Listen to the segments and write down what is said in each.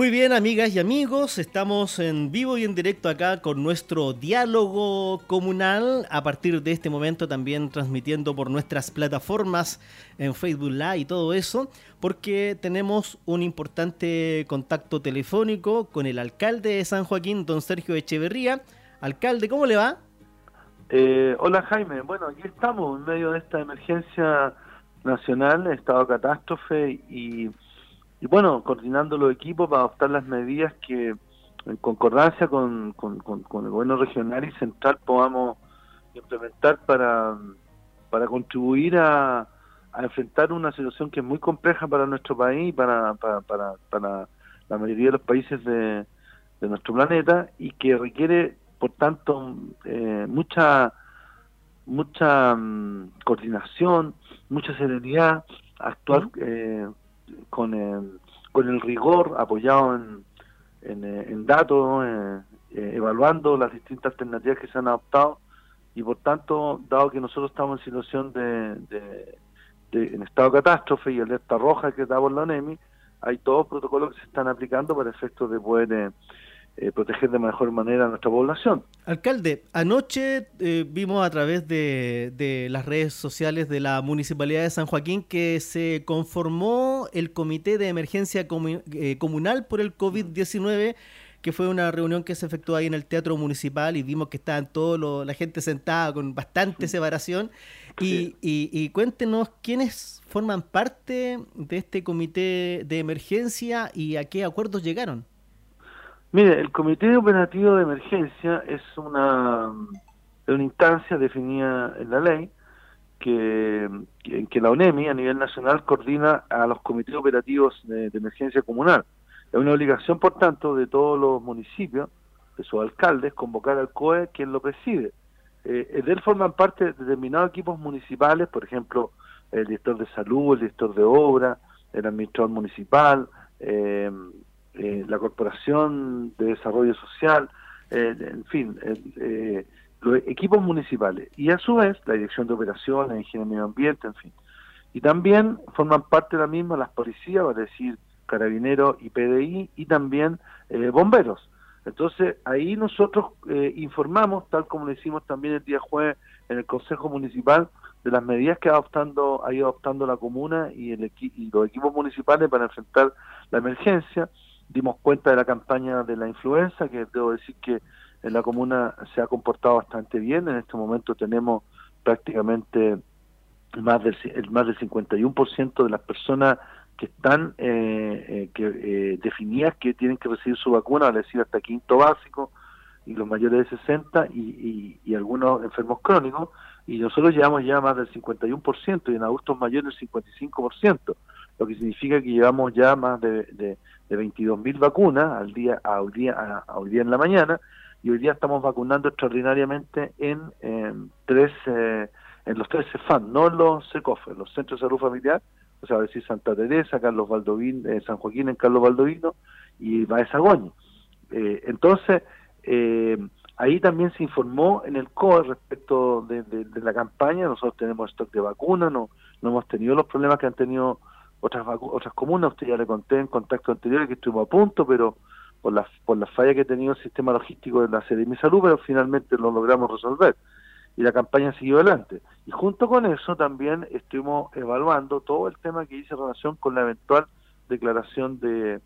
Muy bien, amigas y amigos, estamos en vivo y en directo acá con nuestro diálogo comunal. A partir de este momento también transmitiendo por nuestras plataformas en Facebook Live y todo eso, porque tenemos un importante contacto telefónico con el alcalde de San Joaquín, don Sergio Echeverría. Alcalde, ¿cómo le va? Eh, hola Jaime, bueno, aquí estamos en medio de esta emergencia nacional, estado catástrofe y y bueno, coordinando los equipos para adoptar las medidas que en concordancia con, con, el gobierno regional y central podamos implementar para, para contribuir a, a, enfrentar una situación que es muy compleja para nuestro país y para, para, para, para la mayoría de los países de, de, nuestro planeta y que requiere, por tanto, eh, mucha mucha mm, coordinación, mucha serenidad, actuar eh, con el, con el rigor apoyado en, en, eh, datos, eh, eh, evaluando las distintas alternativas que se han adoptado. Y por tanto, dado que nosotros estamos en situación de, de, en estado de catástrofe y alerta roja que da por la ONEMI, hay todos protocolos que se están aplicando para efectos de poder eh, proteger de mejor manera a nuestra población. Alcalde, anoche eh, vimos a través de, las redes sociales de la Municipalidad de San Joaquín que se conformó el Comité de Emergencia eh, Comunal por el COVID-19 que fue una reunión que se efectuó ahí en el Teatro Municipal y vimos que estaban toda la gente sentada con bastante separación. Y, y, cuéntenos quiénes forman parte de este comité de emergencia y a qué acuerdos llegaron. Mire, el Comité Operativo de Emergencia es una, una instancia definida en la ley que, que, que, la ONEMI a nivel nacional coordina a los comités operativos de, emergencia comunal. Es una obligación, por tanto, de todos los municipios, de sus alcaldes, convocar al COE quien lo preside. Eh, de él forman parte determinados equipos municipales, por ejemplo, el director de salud, el director de obra, el administrador municipal, eh, eh, la Corporación de Desarrollo Social, eh, en fin, eh, los equipos municipales y a su vez la Dirección de Operaciones, Ingeniería Medio Ambiente, en fin. Y también forman parte de la misma las policías, es decir, carabineros y PDI y también bomberos. Entonces ahí nosotros informamos, tal como lo hicimos también el día jueves en el Consejo Municipal, de las medidas que ha, adoptando, ha ido adoptando la comuna y, el y los equipos municipales para enfrentar la emergencia dimos cuenta de la campaña de la influenza, que debo decir que en la comuna se ha comportado bastante bien. En este momento tenemos prácticamente más del, el más del 51% de las personas que están eh, eh, que eh, definidas que tienen que recibir su vacuna, es decir, hasta quinto básico, y los mayores de 60 y, y, algunos enfermos crónicos, y nosotros llevamos ya más del 51% y en adultos mayores el 55%, lo que significa que llevamos ya más de, de, de 22.000 vacunas al día, a hoy día, a, día en la mañana y hoy día estamos vacunando extraordinariamente en, tres eh, en los tres CEFAN, no en los SECOF, en los Centros de Salud Familiar, o sea, a decir Santa Teresa, Carlos Valdovino, eh, San Joaquín en Carlos Valdovino y Baezagoño. Eh, entonces, eh, ahí también se informó en el COE respecto de, de, la campaña, nosotros tenemos stock de vacunas, no, no hemos tenido los problemas que han tenido otras otras comunas, usted ya le conté en contacto anterior que estuvimos a punto, pero por la, por la falla que ha tenido el sistema logístico de la sede de mi salud, pero finalmente lo logramos resolver y la campaña siguió adelante. Y junto con eso también estuvimos evaluando todo el tema que hice en relación con la eventual declaración de,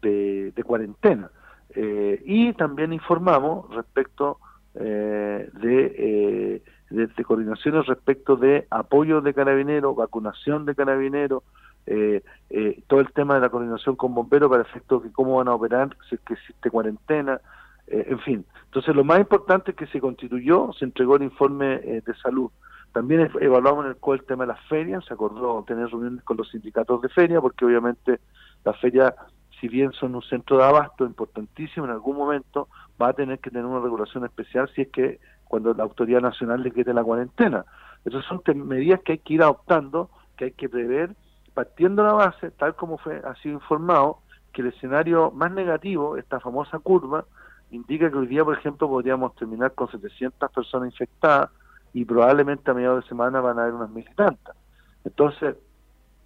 de, cuarentena. Eh, y también informamos respecto eh, de, eh, de, de, coordinaciones respecto de apoyo de carabineros, vacunación de carabineros, eh, eh, todo el tema de la coordinación con bomberos para efectos de cómo van a operar, si es que existe cuarentena, eh, en fin. Entonces lo más importante es que se constituyó, se entregó el informe eh, de salud. También evaluamos en el cual el tema de las ferias, se acordó tener reuniones con los sindicatos de feria, porque obviamente las ferias, si bien son un centro de abasto importantísimo, en algún momento va a tener que tener una regulación especial si es que cuando la autoridad nacional le quede la cuarentena. Esas son medidas que hay que ir adoptando, que hay que prever partiendo la base, tal como fue, ha sido informado, que el escenario más negativo, esta famosa curva, indica que hoy día, por ejemplo, podríamos terminar con 700 personas infectadas y probablemente a mediados de semana van a haber unas mil y tantas. Entonces,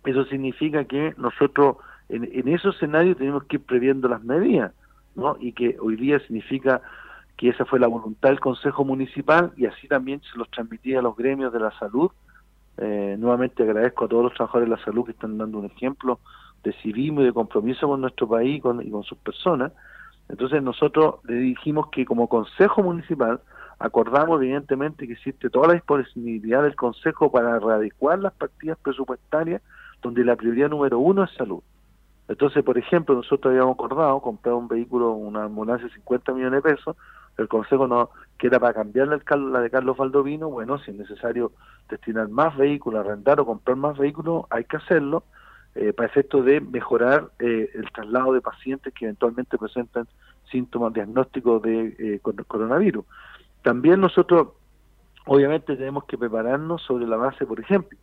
eso significa que nosotros en, en esos escenarios tenemos que ir previendo las medidas, ¿no? Y que hoy día significa que esa fue la voluntad del Consejo Municipal y así también se los transmitía a los gremios de la salud. Eh, nuevamente agradezco a todos los trabajadores de la salud que están dando un ejemplo de civismo y de compromiso con nuestro país y con, y con sus personas. Entonces nosotros le dijimos que como Consejo Municipal acordamos evidentemente que existe toda la disponibilidad del Consejo para readecuar las partidas presupuestarias donde la prioridad número uno es salud. Entonces, por ejemplo, nosotros habíamos acordado comprar un vehículo, una ambulancia de 50 millones de pesos, el Consejo no que era para cambiar la de Carlos Valdovino, bueno, si es necesario destinar más vehículos, arrendar o comprar más vehículos, hay que hacerlo eh, para efecto de mejorar eh, el traslado de pacientes que eventualmente presentan síntomas diagnósticos de eh, coronavirus. También nosotros, obviamente, tenemos que prepararnos sobre la base, por ejemplo,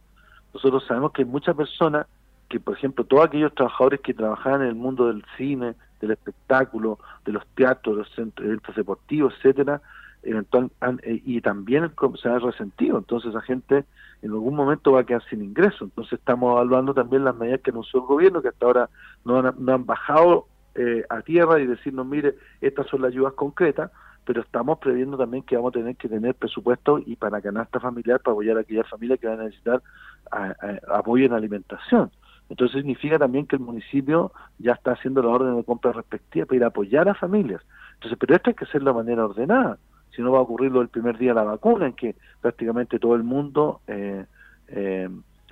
nosotros sabemos que hay muchas personas que, por ejemplo, todos aquellos trabajadores que trabajaban en el mundo del cine, del espectáculo, de los teatros, de los centros, eventos deportivos, etcétera, eventual, eh, y también se ha resentido. Entonces, la gente en algún momento va a quedar sin ingreso. Entonces, estamos evaluando también las medidas que anunció el gobierno, que hasta ahora no han, no han bajado eh, a tierra y decirnos, mire, estas son las ayudas concretas, pero estamos previendo también que vamos a tener que tener presupuesto y para canasta familiar para apoyar a aquellas familias que van a necesitar apoyo en alimentación. Entonces significa también que el municipio ya está haciendo la orden de compra respectiva para ir a apoyar a familias. Entonces, pero esto hay que hacerlo de manera ordenada. Si no va a ocurrir lo del primer día de la vacuna, en que prácticamente todo el mundo eh, eh,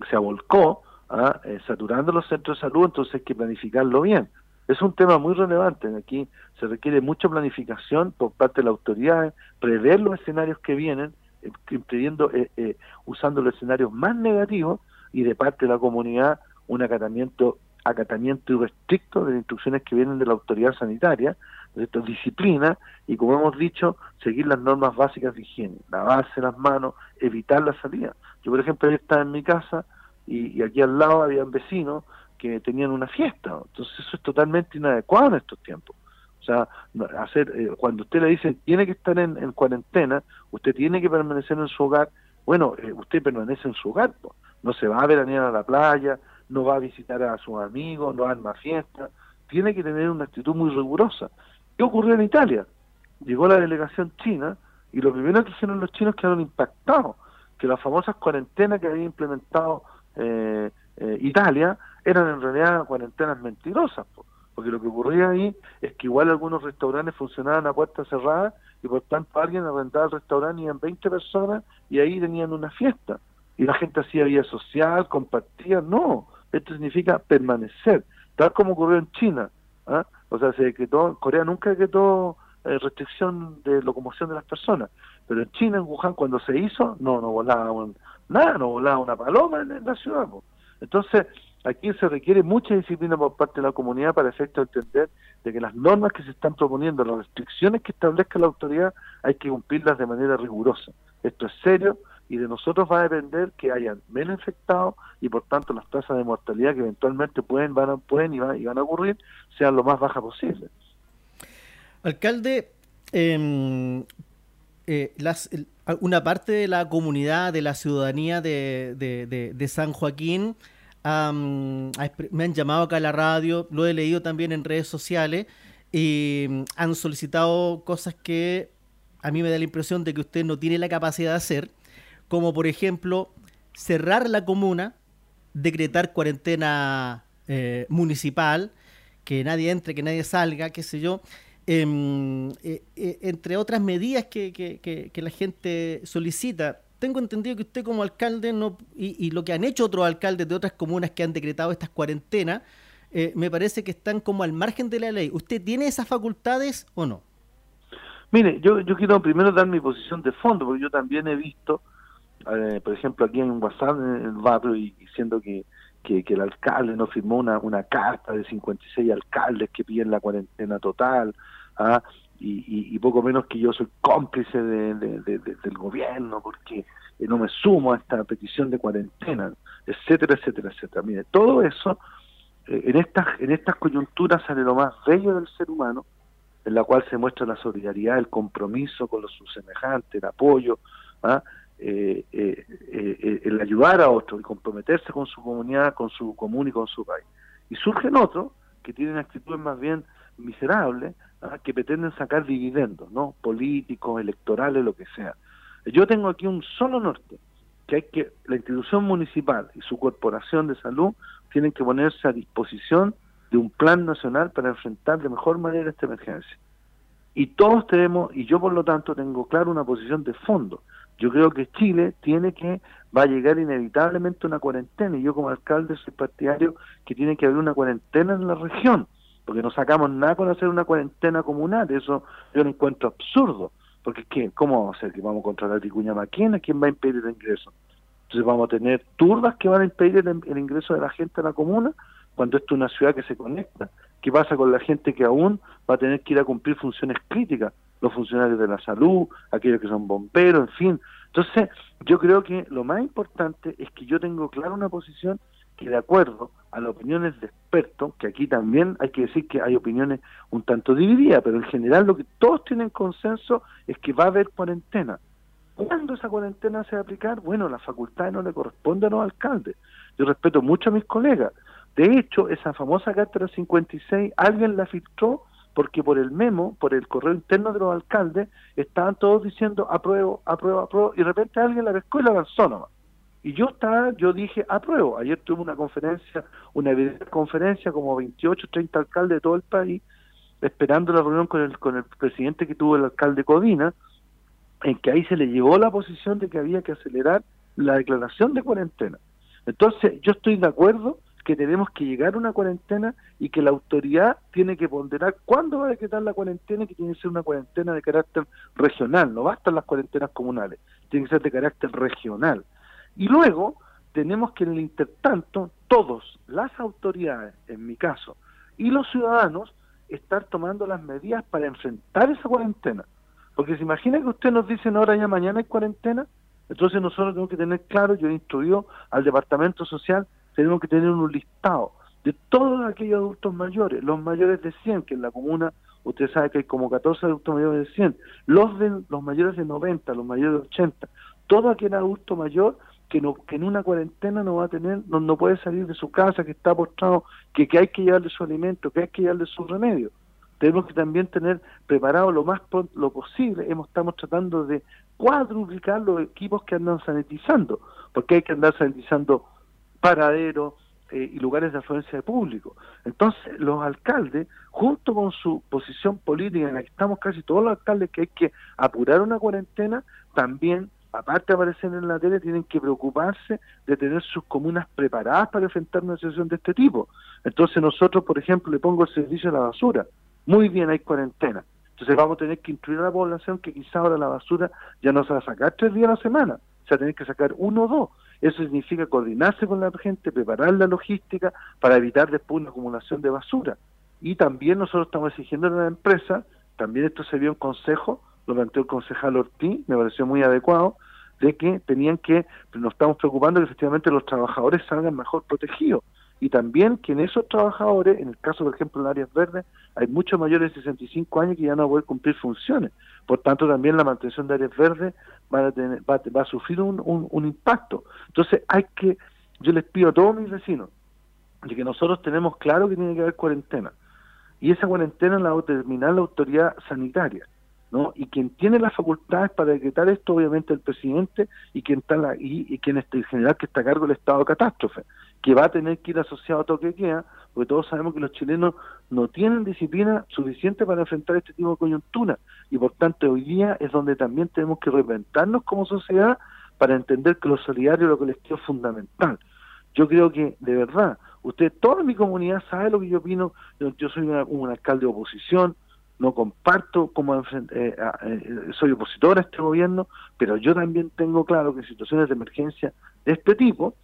se abolcó, ¿ah? eh, saturando los centros de salud, entonces hay que planificarlo bien. Es un tema muy relevante. Aquí se requiere mucha planificación por parte de la autoridad, prever los escenarios que vienen, impidiendo, usando los escenarios más negativos y de parte de la comunidad un acatamiento acatamiento irrestricto de las instrucciones que vienen de la autoridad sanitaria, de esta disciplina, y como hemos dicho, seguir las normas básicas de higiene, lavarse las manos, evitar la salida. Yo, por ejemplo, estaba en mi casa y, aquí al lado había vecinos que tenían una fiesta, entonces eso es totalmente inadecuado en estos tiempos. O sea, hacer eh, cuando usted le dice tiene que estar en, cuarentena, usted tiene que permanecer en su hogar, bueno, eh, usted permanece en su hogar, no se va a veranear a la playa, no va a visitar a sus amigos, no arma fiesta, tiene que tener una actitud muy rigurosa. ¿Qué ocurrió en Italia? Llegó la delegación china y lo primero que hicieron los chinos quedaron impactados, que las famosas cuarentenas que había implementado eh, eh, Italia eran en realidad cuarentenas mentirosas, porque lo que ocurría ahí es que igual algunos restaurantes funcionaban a puertas cerradas y por tanto alguien arrendaba el restaurante y eran 20 personas y ahí tenían una fiesta y la gente hacía vida social, compartía, no, esto significa permanecer, tal como ocurrió en China. ¿ah? O sea, se decretó, Corea nunca decretó eh, restricción de locomoción de las personas, pero en China, en Wuhan, cuando se hizo, no, no volaba nada, no volaba una paloma en, la ciudad. Entonces, aquí se requiere mucha disciplina por parte de la comunidad para efecto de entender de que las normas que se están proponiendo, las restricciones que establezca la autoridad, hay que cumplirlas de manera rigurosa. Esto es serio, y de nosotros va a depender que hayan menos infectados y por tanto las tasas de mortalidad que eventualmente pueden van a, pueden y van, a ocurrir sean lo más bajas posible. Alcalde, em, eh, una parte de la comunidad, de la ciudadanía de, San Joaquín, me han llamado acá a la radio, lo he leído también en redes sociales, y mm, han solicitado cosas que a mí me da la impresión de que usted no tiene la capacidad de hacer como por ejemplo cerrar la comuna, decretar cuarentena eh, municipal, que nadie entre, que nadie salga, qué sé yo, em, eh, eh, entre otras medidas que, la gente solicita. Tengo entendido que usted como alcalde no, y, lo que han hecho otros alcaldes de otras comunas que han decretado estas cuarentenas, me parece que están como al margen de la ley. ¿Usted tiene esas facultades o no? Mire, yo, yo quiero primero dar mi posición de fondo, porque yo también he visto eh, por ejemplo, aquí en WhatsApp, en el barrio, y diciendo que, que, el alcalde no firmó una, una carta de 56 alcaldes que piden la cuarentena total, ¿ah? y, poco menos que yo soy cómplice de, del gobierno porque no me sumo a esta petición de cuarentena, etcétera, etcétera, etcétera. Mire, todo eso, eh, en, estas, en estas coyunturas sale lo más bello del ser humano, en la cual se muestra la solidaridad, el compromiso con los semejantes, el apoyo, ¿ah? Eh, eh, eh, el ayudar a otros y comprometerse con su comunidad, con su común y con su país. Y surgen otros que tienen actitudes más bien miserables, ¿ah? que pretenden sacar dividendos, ¿no? Políticos, electorales, lo que sea. Yo tengo aquí un solo norte, que hay que la institución municipal y su corporación de salud tienen que ponerse a disposición de un plan nacional para enfrentar de mejor manera esta emergencia. Y todos tenemos, y yo por lo tanto tengo claro una posición de fondo. Yo creo que Chile tiene que, va a llegar inevitablemente una cuarentena, y yo como alcalde soy partidario que tiene que haber una cuarentena en la región, porque no sacamos nada con hacer una cuarentena comunal, eso yo lo encuentro absurdo, porque ¿qué? ¿cómo vamos a hacer que vamos a controlar a Ticuña Maquena? ¿Quién va a impedir el ingreso? Entonces vamos a tener turbas que van a impedir el, ingreso de la gente a la comuna cuando esto es una ciudad que se conecta. ¿Qué pasa con la gente que aún va a tener que ir a cumplir funciones críticas? Los funcionarios de la salud, aquellos que son bomberos, en fin. Entonces, yo creo que lo más importante es que yo tengo clara una posición que de acuerdo a las opiniones de expertos, que aquí también hay que decir que hay opiniones un tanto divididas, pero en general lo que todos tienen consenso es que va a haber cuarentena. ¿Cuándo esa cuarentena se va a aplicar? Bueno, la facultad no le corresponde a los alcaldes. Yo respeto mucho a mis colegas. De hecho, esa famosa carta 56, alguien la filtró porque por el memo, por el correo interno de los alcaldes, estaban todos diciendo apruebo, apruebo, apruebo, y de repente alguien la pescó y la lanzó nomás. Y yo estaba, yo dije apruebo. Ayer tuve una conferencia, una conferencia como 28, 30 alcaldes de todo el país, esperando la reunión con el, con el presidente que tuvo el alcalde Codina, en que ahí se le llevó la posición de que había que acelerar la declaración de cuarentena. Entonces, yo estoy de acuerdo que tenemos que llegar a una cuarentena y que la autoridad tiene que ponderar cuándo va a decretar la cuarentena, que tiene que ser una cuarentena de carácter regional, no bastan las cuarentenas comunales, tiene que ser de carácter regional. Y luego tenemos que en el intertanto, todos, las autoridades, en mi caso, y los ciudadanos, estar tomando las medidas para enfrentar esa cuarentena. Porque se imagina que usted nos dicen ahora ya mañana hay cuarentena, entonces nosotros tenemos que tener claro, yo he instruido al Departamento Social, tenemos que tener un listado de todos aquellos adultos mayores, los mayores de 100, que en la comuna usted sabe que hay como 14 adultos mayores de 100, los, de, los mayores de 90, los mayores de 80, todo aquel adulto mayor que, no, que en una cuarentena no va a tener, no, no puede salir de su casa, que está postrado, que, que hay que llevarle su alimento, que hay que llevarle su remedio tenemos que también tener preparado lo más lo posible. Hemos, estamos tratando de cuadruplicar los equipos que andan sanitizando, porque hay que andar sanitizando paraderos eh, y lugares de afluencia de público. Entonces, los alcaldes, junto con su posición política, en la que estamos casi todos los alcaldes, que hay que apurar una cuarentena, también aparte de aparecer en la tele, tienen que preocuparse de tener sus comunas preparadas para enfrentar una situación de este tipo. Entonces nosotros, por ejemplo, le pongo el servicio a la basura muy bien hay cuarentena. Entonces vamos a tener que instruir a la población que quizá ahora la basura ya no se va a sacar tres días a la semana, se va a tener que sacar uno o dos. Eso significa coordinarse con la gente, preparar la logística para evitar después una acumulación de basura. Y también nosotros estamos exigiendo a la empresa, también esto se vio en consejo, lo planteó el concejal Ortiz, me pareció muy adecuado, de que tenían que, nos estamos preocupando que efectivamente los trabajadores salgan mejor protegidos y también que en esos trabajadores, en el caso por ejemplo en áreas verdes, hay muchos mayores de 65 años que ya no van a poder cumplir funciones. Por tanto, también la mantención de áreas verdes va a, tener, va, a sufrir un, un, impacto. Entonces, hay que, yo les pido a todos mis vecinos, de que nosotros tenemos claro que tiene que haber cuarentena. Y esa cuarentena la va a determinar la autoridad sanitaria. ¿No? Y quien tiene las facultades para decretar esto, obviamente, el presidente y quien está la, y, quien está, en general que está a cargo del estado de catástrofe que va a tener que ir asociado a toque de queda, porque todos sabemos que los chilenos no tienen disciplina suficiente para enfrentar este tipo de coyuntura, y por tanto hoy día es donde también tenemos que reinventarnos como sociedad para entender que lo solidario y lo colectivo es fundamental. Yo creo que, de verdad, usted, toda mi comunidad sabe lo que yo opino, yo, soy un alcalde de oposición, no comparto como eh, eh, soy opositor a este gobierno, pero yo también tengo claro que en situaciones de emergencia de este tipo,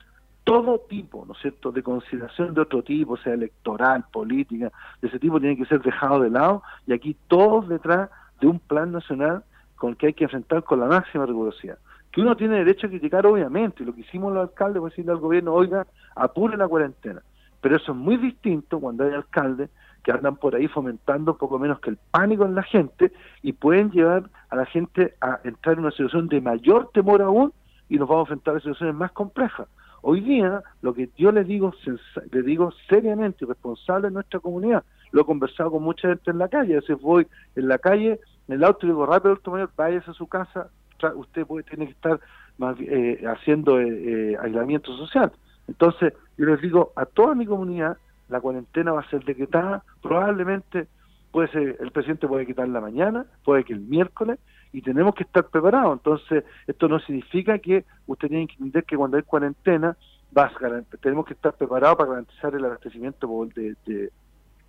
todo tipo, ¿no es cierto?, de consideración de otro tipo, sea electoral, política, de ese tipo, tiene que ser dejado de lado y aquí todos detrás de un plan nacional con el que hay que enfrentar con la máxima rigurosidad. Que uno tiene derecho a criticar, obviamente, lo que hicimos los alcaldes fue decirle al gobierno, oiga, apure la cuarentena. Pero eso es muy distinto cuando hay alcaldes que andan por ahí fomentando poco menos que el pánico en la gente y pueden llevar a la gente a entrar en una situación de mayor temor aún y nos vamos a enfrentar a situaciones más complejas. Hoy día, lo que yo le digo, le digo seriamente y responsable en nuestra comunidad, lo he conversado con mucha gente en la calle, a veces voy en la calle, en el auto y digo, rápido, doctor mayor, váyase a su casa, usted puede tener que estar más, eh, haciendo eh, eh, aislamiento social. Entonces, yo les digo a toda mi comunidad, la cuarentena va a ser decretada, probablemente puede ser, el presidente puede quitar la mañana, puede que el miércoles, y tenemos que estar preparados. Entonces, esto no significa que usted tiene que entender que cuando hay cuarentena, vas tenemos que estar preparados para garantizar el abastecimiento de, de,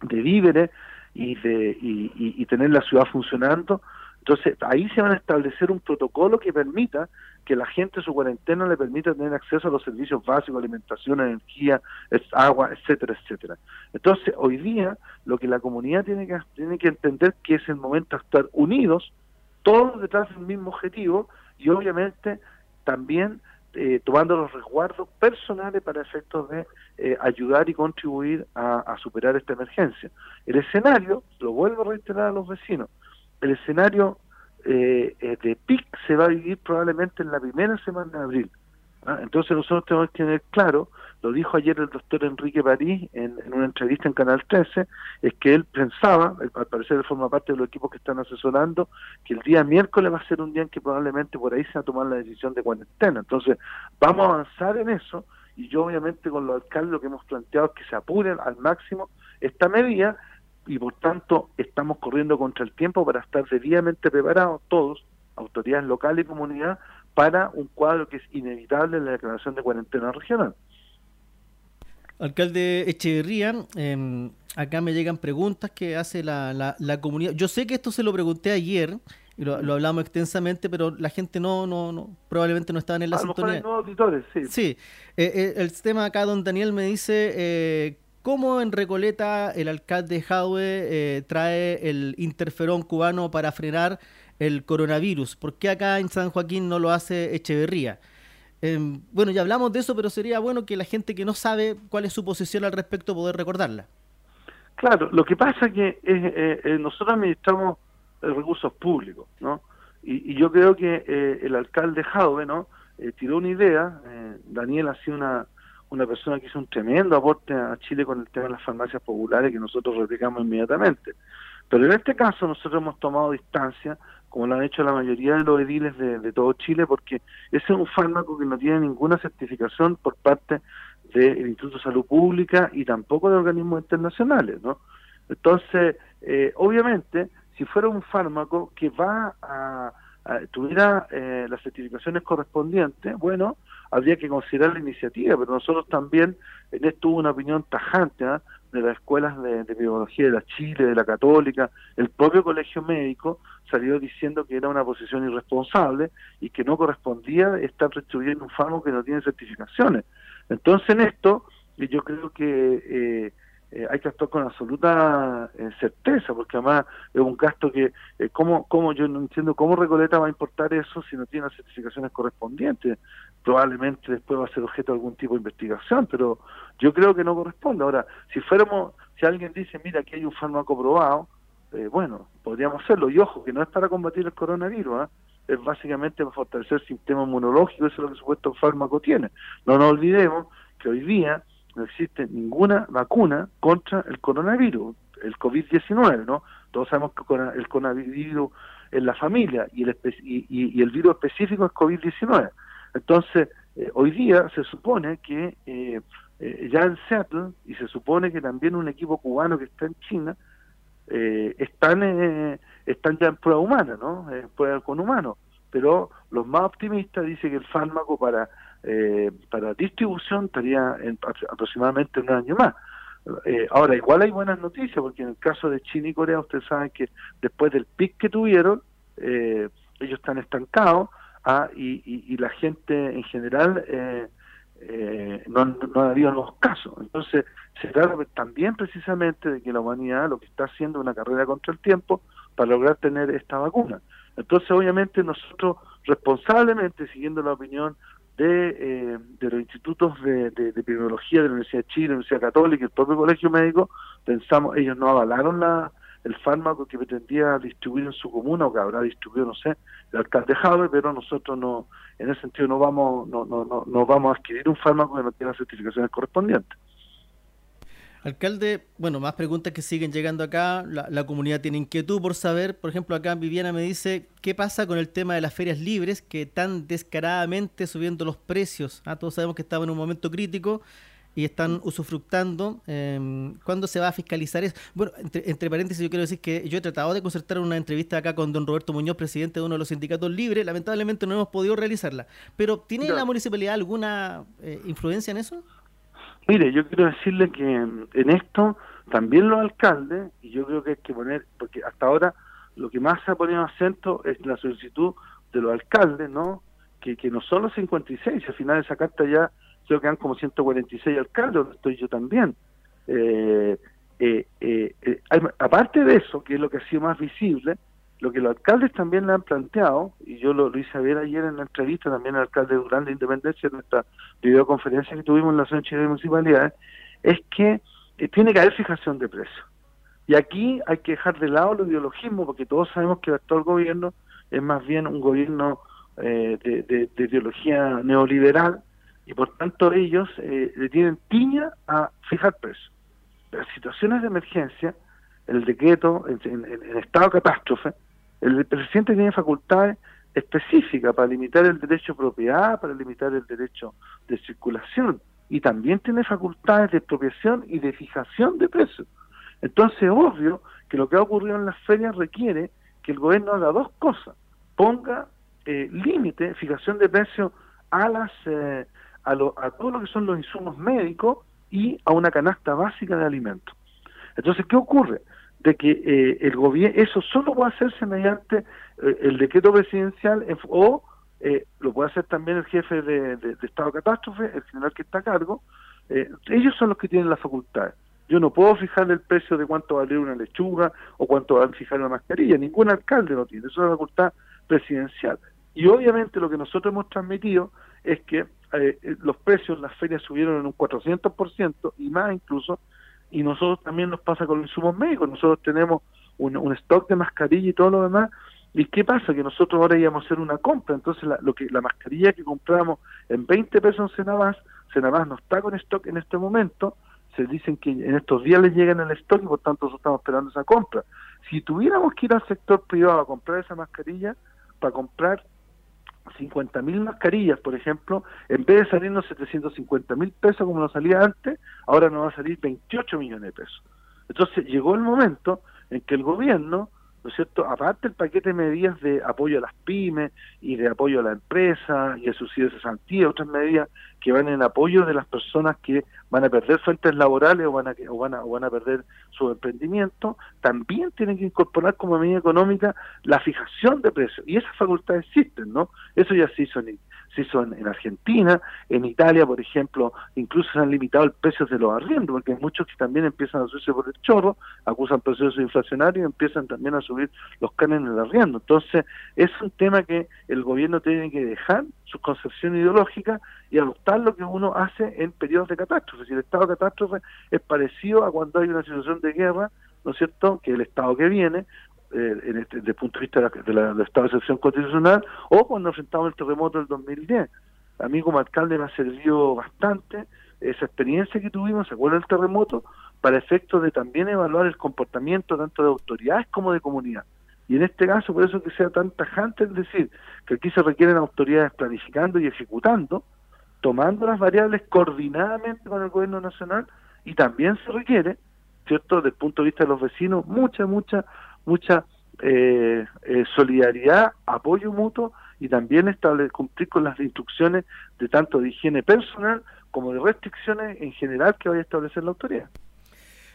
de víveres y, de, y, tener la ciudad funcionando. Entonces, ahí se van a establecer un protocolo que permita que la gente su cuarentena le permita tener acceso a los servicios básicos, alimentación, energía, agua, etcétera, etcétera. Entonces, hoy día, lo que la comunidad tiene que, tiene que entender que es el momento de estar unidos, todos detrás del mismo objetivo y obviamente también eh, tomando los resguardos personales para efectos de eh, ayudar y contribuir a, superar esta emergencia. El escenario, lo vuelvo a reiterar a los vecinos, el escenario eh, de PIC se va a vivir probablemente en la primera semana de abril. ¿ah? Entonces nosotros tenemos que tener claro lo dijo ayer el doctor Enrique París en, una entrevista en Canal 13, es que él pensaba, al parecer forma parte de los equipos que están asesorando, que el día miércoles va a ser un día en que probablemente por ahí se va a tomar la decisión de cuarentena. Entonces, vamos a avanzar en eso y yo obviamente con los alcaldes lo que hemos planteado es que se apuren al máximo esta medida y por tanto estamos corriendo contra el tiempo para estar debidamente preparados todos, autoridades locales y comunidad, para un cuadro que es inevitable en la declaración de cuarentena regional. Alcalde Echeverría, em, acá me llegan preguntas que hace la, la, comunidad. Yo sé que esto se lo pregunté ayer y lo, hablamos extensamente, pero la gente no, no, no probablemente no estaba en la sintonía. auditores, sí. Sí, eh, eh, el tema acá, don Daniel me dice, eh, ¿cómo en Recoleta el alcalde Jaue trae el interferón cubano para frenar el coronavirus? ¿Por qué acá en San Joaquín no lo hace Echeverría? Em, bueno, ya hablamos de eso, pero sería bueno que la gente que no sabe cuál es su posición al respecto poder recordarla. Claro, lo que pasa es que eh, eh, nosotros administramos recursos públicos, ¿no? Y, yo creo que eh, el alcalde Jauve, ¿no? tiró una idea, Daniel ha sido una, una persona que hizo un tremendo aporte a Chile con el tema de las farmacias populares que nosotros replicamos inmediatamente. Pero en este caso nosotros hemos tomado distancia como lo han hecho la mayoría de los ediles de, todo Chile, porque ese es un fármaco que no tiene ninguna certificación por parte del Instituto de Salud Pública y tampoco de organismos internacionales, ¿no? Entonces, eh, obviamente, si fuera un fármaco que va a, tuviera eh, las certificaciones correspondientes, bueno, habría que considerar la iniciativa, pero nosotros también en esto hubo una opinión tajante ¿ah? de las escuelas de, de, biología de la Chile, de la Católica, el propio colegio médico salió diciendo que era una posición irresponsable y que no correspondía estar distribuyendo un fármaco que no tiene certificaciones. Entonces en esto yo creo que eh, hay que actuar con absoluta eh, certeza, porque además es un gasto que, eh, ¿cómo, ¿cómo, yo no entiendo cómo Recoleta va a importar eso si no tiene las certificaciones correspondientes? Probablemente después va a ser objeto de algún tipo de investigación, pero yo creo que no corresponde. Ahora, si fuéramos, si alguien dice, mira, aquí hay un fármaco probado, eh, bueno, podríamos hacerlo. Y ojo, que no es para combatir el coronavirus, ¿ah? es básicamente para fortalecer el sistema inmunológico, eso es lo que el supuesto fármaco tiene. No nos olvidemos que hoy día no existe ninguna vacuna contra el coronavirus, el COVID-19, ¿no? Todos sabemos que el coronavirus es la familia y el, y, el virus específico es COVID-19. Entonces, eh, hoy día se supone que eh, eh, ya en Seattle, y se supone que también un equipo cubano que está en China, están, están ya en prueba humana, ¿no? En prueba con humanos. Pero los más optimistas dicen que el fármaco para eh, para distribución estaría en aproximadamente un año más. Eh, ahora, igual hay buenas noticias, porque en el caso de China y Corea, ustedes saben que después del pic que tuvieron, eh, ellos están estancados ah, y, la gente en general no, no ha habido nuevos casos. Entonces, se trata también precisamente de que la humanidad lo que está haciendo es una carrera contra el tiempo para lograr tener esta vacuna. Entonces, obviamente, nosotros responsablemente, siguiendo la opinión de, eh, de los institutos de, de, de, epidemiología de la Universidad de Chile, la Universidad Católica, el propio Colegio Médico, pensamos, ellos no avalaron la, el fármaco que pretendía distribuir en su comuna o que habrá distribuido, no sé, el alcalde Jave, pero nosotros no, en ese sentido no vamos, no, no, no, no vamos a adquirir un fármaco que no tenga las certificaciones correspondientes. Alcalde, bueno, más preguntas que siguen llegando acá. La, comunidad tiene inquietud por saber. Por ejemplo, acá Viviana me dice, ¿qué pasa con el tema de las ferias libres que tan descaradamente subiendo los precios? Ah, todos sabemos que estamos en un momento crítico y están usufructando. Eh, ¿Cuándo se va a fiscalizar eso? Bueno, entre, paréntesis, yo quiero decir que yo he tratado de concertar una entrevista acá con don Roberto Muñoz, presidente de uno de los sindicatos libres. Lamentablemente no hemos podido realizarla. Pero ¿tiene la municipalidad alguna eh, influencia en eso? Mire, yo quiero decirle que en esto también los alcaldes, y yo creo que hay que poner, porque hasta ahora lo que más se ha ponido acento es la solicitud de los alcaldes, ¿no? Que, no son los 56, al final de esa carta ya creo que han como 146 alcaldes, estoy yo también. Eh, eh, eh, aparte de eso, que es lo que ha sido más visible, lo que los alcaldes también le han planteado, y yo lo, hice ver ayer en la entrevista también al alcalde Durán de Independencia, en nuestra videoconferencia que tuvimos en la Chile de Municipalidades, es que eh, tiene que haber fijación de precios. Y aquí hay que dejar de lado el ideologismo, porque todos sabemos que el actual gobierno es más bien un gobierno eh, de, ideología neoliberal, y por tanto ellos eh, le tienen tiña a fijar precios. Pero en situaciones de emergencia, el decreto en, en estado de catástrofe, el presidente tiene facultades específicas para limitar el derecho de propiedad, para limitar el derecho de circulación y también tiene facultades de expropiación y de fijación de precios. Entonces, obvio que lo que ha ocurrido en las ferias requiere que el gobierno haga dos cosas. Ponga eh, límite, fijación de precios a las eh, a, a todo lo que son los insumos médicos y a una canasta básica de alimentos. Entonces, ¿qué ocurre? De que eh, el gobierno eso solo puede hacerse mediante eh, el decreto presidencial o eh, lo puede hacer también el jefe de, estado catástrofe, el general que está a cargo. ellos son los que tienen la facultad. Yo no puedo fijar el precio de cuánto vale una lechuga o cuánto va a fijar una mascarilla. Ningún alcalde lo tiene. Eso es la facultad presidencial. Y obviamente lo que nosotros hemos transmitido es que los precios en las ferias subieron en un 400% y más incluso y nosotros también nos pasa con los insumos médicos, nosotros tenemos un, stock de mascarilla y todo lo demás, ¿y qué pasa? Que nosotros ahora íbamos a hacer una compra, entonces la, lo que la mascarilla que compramos en 20 pesos en Senabas, Senabas no está con stock en este momento, se dicen que en estos días les llegan el stock y por tanto nosotros estamos esperando esa compra. Si tuviéramos que ir al sector privado a comprar esa mascarilla, para comprar 50 mil mascarillas, por ejemplo, en vez de salirnos 750 mil pesos como nos salía antes, ahora nos va a salir 28 millones de pesos. Entonces llegó el momento en que el gobierno ¿no es cierto? Aparte el paquete de medidas de apoyo a las pymes y de apoyo a la empresa y el subsidio de cesantía, otras medidas que van en apoyo de las personas que van a perder fuentes laborales o van a, o van a, van a perder su emprendimiento, también tienen que incorporar como medida económica la fijación de precios. Y esas facultades existen, ¿no? Eso ya se hizo en, se hizo en, Argentina, en Italia, por ejemplo, incluso se han limitado el precio de los arriendos, porque hay muchos que también empiezan a subirse por el chorro, acusan procesos inflacionarios y empiezan también a subir los cánones del arriendo. Entonces, es un tema que el gobierno tiene que dejar su concepción ideológica y adoptar lo que uno hace en periodos de catástrofe. Si el estado de catástrofe es parecido a cuando hay una situación de guerra, ¿no es cierto?, que el estado que viene, eh, en este, desde el punto de vista de la, del estado de excepción constitucional, o cuando enfrentamos el terremoto del 2010. A mí como alcalde me ha servido bastante esa experiencia que tuvimos, ¿se acuerdan del terremoto? Para efectos de también evaluar el comportamiento tanto de autoridades como de comunidad. Y en este caso, por eso que sea tan tajante, es decir, que aquí se requieren autoridades planificando y ejecutando, tomando las variables coordinadamente con el gobierno nacional, y también se requiere, ¿cierto?, desde el punto de vista de los vecinos, mucha, mucha mucha eh, eh, solidaridad, apoyo mutuo y también establecer, cumplir con las instrucciones de tanto de higiene personal como de restricciones en general que vaya a establecer la autoridad.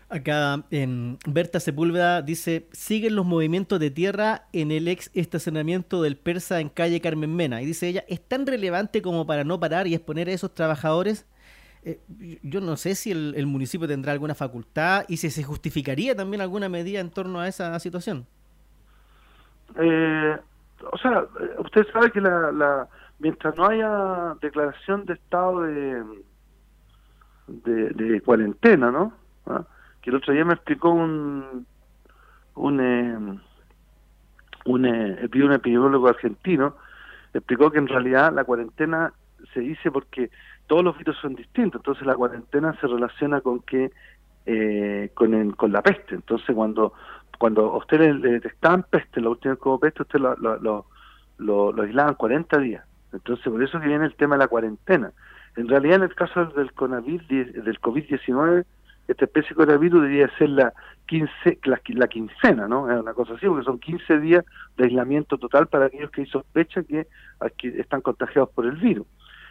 Acá en Berta Sepúlveda dice, siguen los movimientos de tierra en el ex estacionamiento del Persa en calle Carmen Mena. Y dice ella, ¿es tan relevante como para no parar y exponer a esos trabajadores? Eh, yo no sé si el, municipio tendrá alguna facultad y si se justificaría también alguna medida en torno a esa situación. Eh, o sea, usted sabe que la, mientras no haya declaración de estado de, de, cuarentena, ¿no? ¿Ah? Que el otro día me explicó un, un, un, un epidemiólogo argentino explicó que en realidad la cuarentena se dice porque todos los virus son distintos, entonces la cuarentena se relaciona con que eh, con, con la peste, entonces cuando cuando usted le, detectaban peste, la última como peste, usted lo, lo, lo, aislaban 40 días, entonces por eso que viene el tema de la cuarentena. En realidad en el caso del COVID-19, del COVID esta especie de coronavirus debería ser la, 15, la, quincena, ¿no? Es una cosa así, porque son 15 días de aislamiento total para aquellos que hay sospecha que, están contagiados por el virus.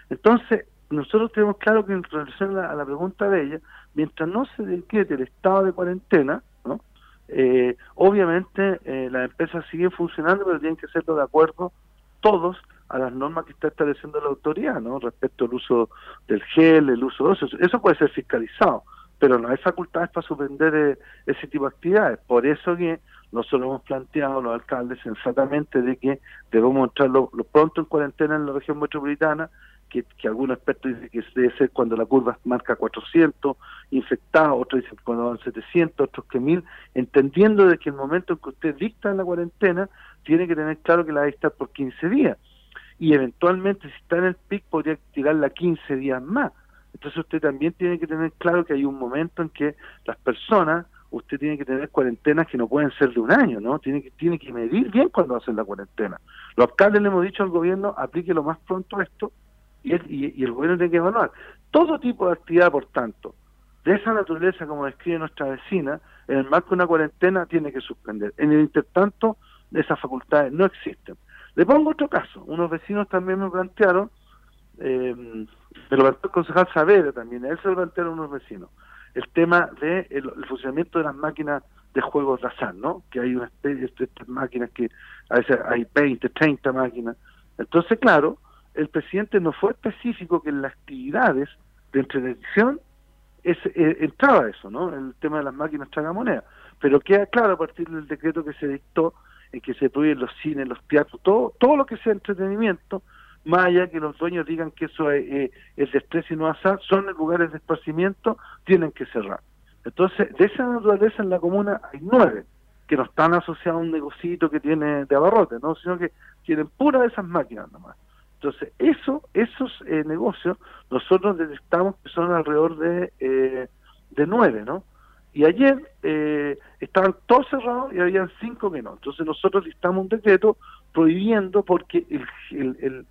Entonces, nosotros tenemos claro que en relación a la, pregunta de ella, mientras no se decrete el estado de cuarentena. Eh, obviamente eh, las empresas siguen funcionando, pero tienen que hacerlo de acuerdo todos a las normas que está estableciendo la autoridad, ¿no? Respecto al uso del gel, el uso de eso. Eso puede ser fiscalizado pero no hay facultades para suspender eh, ese tipo de actividades. Por eso que nosotros hemos planteado los alcaldes sensatamente de que debemos entrar lo, pronto en cuarentena en la región metropolitana, que, que algunos expertos dicen que debe ser cuando la curva marca 400 infectados, otros dicen cuando van 700, otros que 1000, entendiendo de que el momento en que usted dicta la cuarentena, tiene que tener claro que la va a dictar por 15 días. Y eventualmente, si está en el pic, podría tirarla 15 días más entonces usted también tiene que tener claro que hay un momento en que las personas, usted tiene que tener cuarentenas que no pueden ser de un año, ¿no? Tiene que, tiene que medir bien cuando hacen la cuarentena. Los alcaldes le hemos dicho al gobierno, aplique lo más pronto esto y el, y, el gobierno tiene que evaluar. Todo tipo de actividad, por tanto, de esa naturaleza como describe nuestra vecina, en el marco de una cuarentena tiene que suspender. En el intertanto, esas facultades no existen. Le pongo otro caso. Unos vecinos también me plantearon eh, me lo planteó el concejal Saavedra también, a él se lo plantearon unos vecinos, el tema de el, funcionamiento de las máquinas de juegos de azar, ¿no? Que hay una especie de estas máquinas que a veces hay 20, 30 máquinas. Entonces, claro, el presidente no fue específico que en las actividades de entretención es, eh, entraba eso, ¿no? El tema de las máquinas tragamonedas. Pero queda claro a partir del decreto que se dictó en que se prohíben los cines, los teatros, todo, todo lo que sea entretenimiento, más allá que los dueños digan que eso es, eh, es estrés y no azar, son lugares de esparcimiento, tienen que cerrar. Entonces, de esa naturaleza en la comuna hay nueve que no están asociados a un negocito que tiene de abarrote, ¿no? sino que tienen pura de esas máquinas nomás. Entonces, eso, esos eh, negocios nosotros detectamos que son alrededor de, eh, de nueve, ¿no? Y ayer eh, estaban todos cerrados y habían cinco que no. Entonces nosotros dictamos un decreto prohibiendo porque el,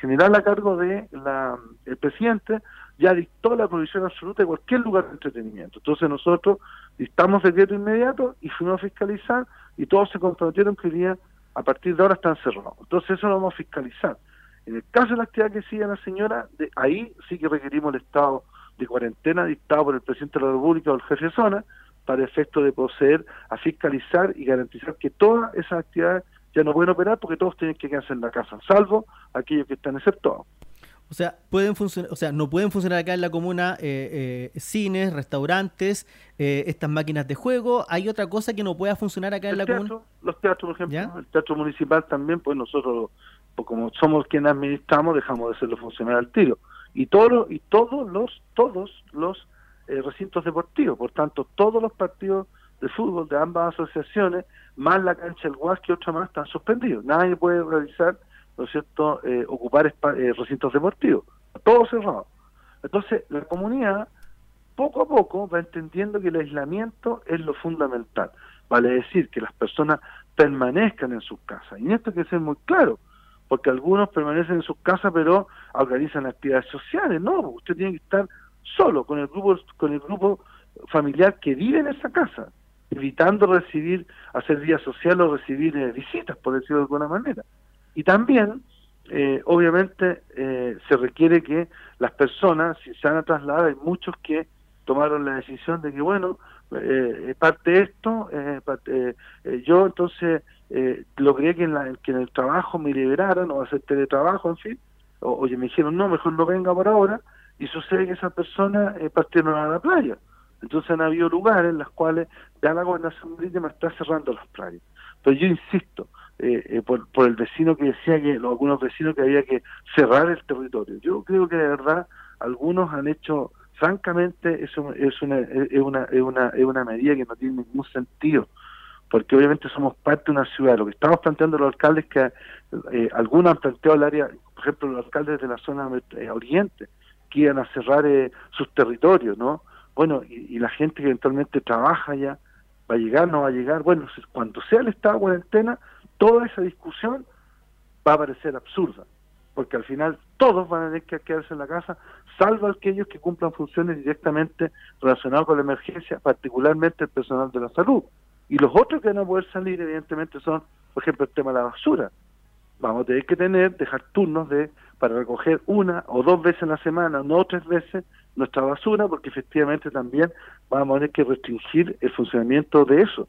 general a cargo de la, el presidente ya dictó la prohibición absoluta de cualquier lugar de entretenimiento. Entonces nosotros dictamos decreto inmediato y fuimos a fiscalizar y todos se comprometieron que día a partir de ahora están cerrados. Entonces eso lo vamos a fiscalizar. En el caso de la actividad que sigue la señora, de ahí sí que requerimos el estado de cuarentena dictado por el presidente de la República o el jefe de zona para efecto de proceder a fiscalizar y garantizar que todas esas actividades ya no pueden operar porque todos tienen que quedarse en la casa, salvo aquellos que están exceptuados. O sea, pueden funcionar, o sea, no pueden funcionar acá en la comuna eh, eh, cines, restaurantes, eh, estas máquinas de juego. ¿Hay otra cosa que no pueda funcionar acá en la comuna? Los teatros, por ejemplo, el teatro municipal también, pues nosotros, pues como somos quienes administramos, dejamos de hacerlo funcionar al tiro. Y todo, y todos los, todos los recintos deportivos, por tanto, todos los partidos de fútbol de ambas asociaciones, más la cancha del Guas que otra más, están suspendidos. Nadie puede realizar, ¿no cierto?, eh, ocupar eh, recintos deportivos. Todo cerrado. Entonces, la comunidad poco a poco va entendiendo que el aislamiento es lo fundamental. Vale decir que las personas permanezcan en sus casas. Y esto hay que ser muy claro, porque algunos permanecen en sus casas pero organizan actividades sociales. No, usted tiene que estar solo con el grupo, con el grupo familiar que vive en esa casa evitando recibir, hacer vía social o recibir eh, visitas, por decirlo de alguna manera. Y también, eh, obviamente, eh, se requiere que las personas, si se van a trasladar, hay muchos que tomaron la decisión de que, bueno, parte de esto, yo entonces logré que en, la, que en el trabajo me liberaran o hacer teletrabajo, en fin, o, oye, me dijeron, no, mejor no venga por ahora, y sucede que esas personas partieron a la playa. Entonces han habido lugares en los cuales ya la gobernación marítima está cerrando las playas. Pero yo insisto, eh, eh, por, el vecino que decía que, algunos vecinos que había que cerrar el territorio. Yo creo que de verdad algunos han hecho francamente eso es una, es una, es una, es una medida que no tiene ningún sentido porque obviamente somos parte de una ciudad. Lo que estamos planteando los alcaldes es que eh, algunos han planteado el área, por ejemplo, los alcaldes de la zona eh, oriente, que iban a cerrar sus territorios, ¿no? Bueno, y, la gente que eventualmente trabaja ya, va a llegar, no va a llegar. Bueno, cuando sea el estado de cuarentena, toda esa discusión va a parecer absurda porque al final todos van a tener que quedarse en la casa, salvo aquellos que cumplan funciones directamente relacionadas con la emergencia, particularmente el personal de la salud. Y los otros que van a poder salir, evidentemente, son, por ejemplo, el tema de la basura. Vamos a tener que tener, dejar turnos de para recoger una o dos veces en la semana, no tres veces, nuestra basura, porque efectivamente también vamos a tener que restringir el funcionamiento de eso.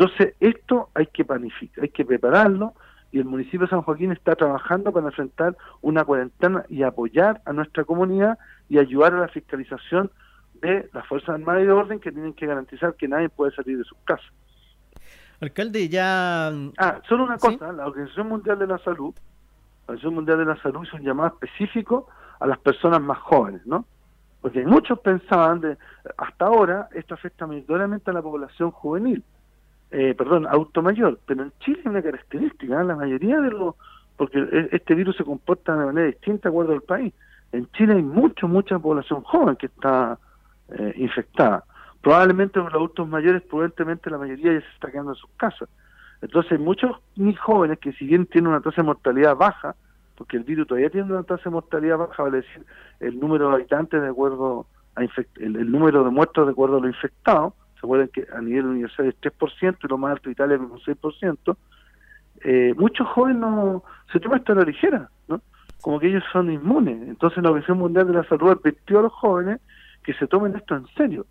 Entonces, esto hay que planificar, hay que prepararlo, y el municipio de San Joaquín está trabajando para enfrentar una cuarentena y apoyar a nuestra comunidad y ayudar a la fiscalización de las Fuerzas Armadas y de Orden que tienen que garantizar que nadie puede salir de sus casas. Alcalde, ya... Ah, solo una cosa, la Organización Mundial de la Salud, la Organización Mundial de la Salud hizo un llamado específico a las personas más jóvenes, ¿no? Porque muchos pensaban, de, hasta ahora, esto afecta mayoritariamente a la población juvenil, eh, perdón, auto mayor, pero en Chile hay una característica, ¿eh? la mayoría de los, porque e, este virus se comporta de manera distinta de acuerdo al país, en Chile hay mucho, mucha población joven que está eh, infectada. Probablemente los adultos mayores, prudentemente la mayoría ya se está quedando en sus casas. Entonces hay muchos ni jóvenes que si bien tienen una tasa de mortalidad baja, porque el virus todavía tiene una tasa de mortalidad baja, vale decir, el número de habitantes de acuerdo a el, número de muertos de acuerdo a lo infectado, se acuerdan que a nivel universal es 3% y lo más alto de Italia es un 6%, eh, muchos jóvenes no se toman esto a la ligera, ¿no? como que ellos son inmunes. Entonces la Organización Mundial de la Salud advirtió a los jóvenes que se tomen esto en serio.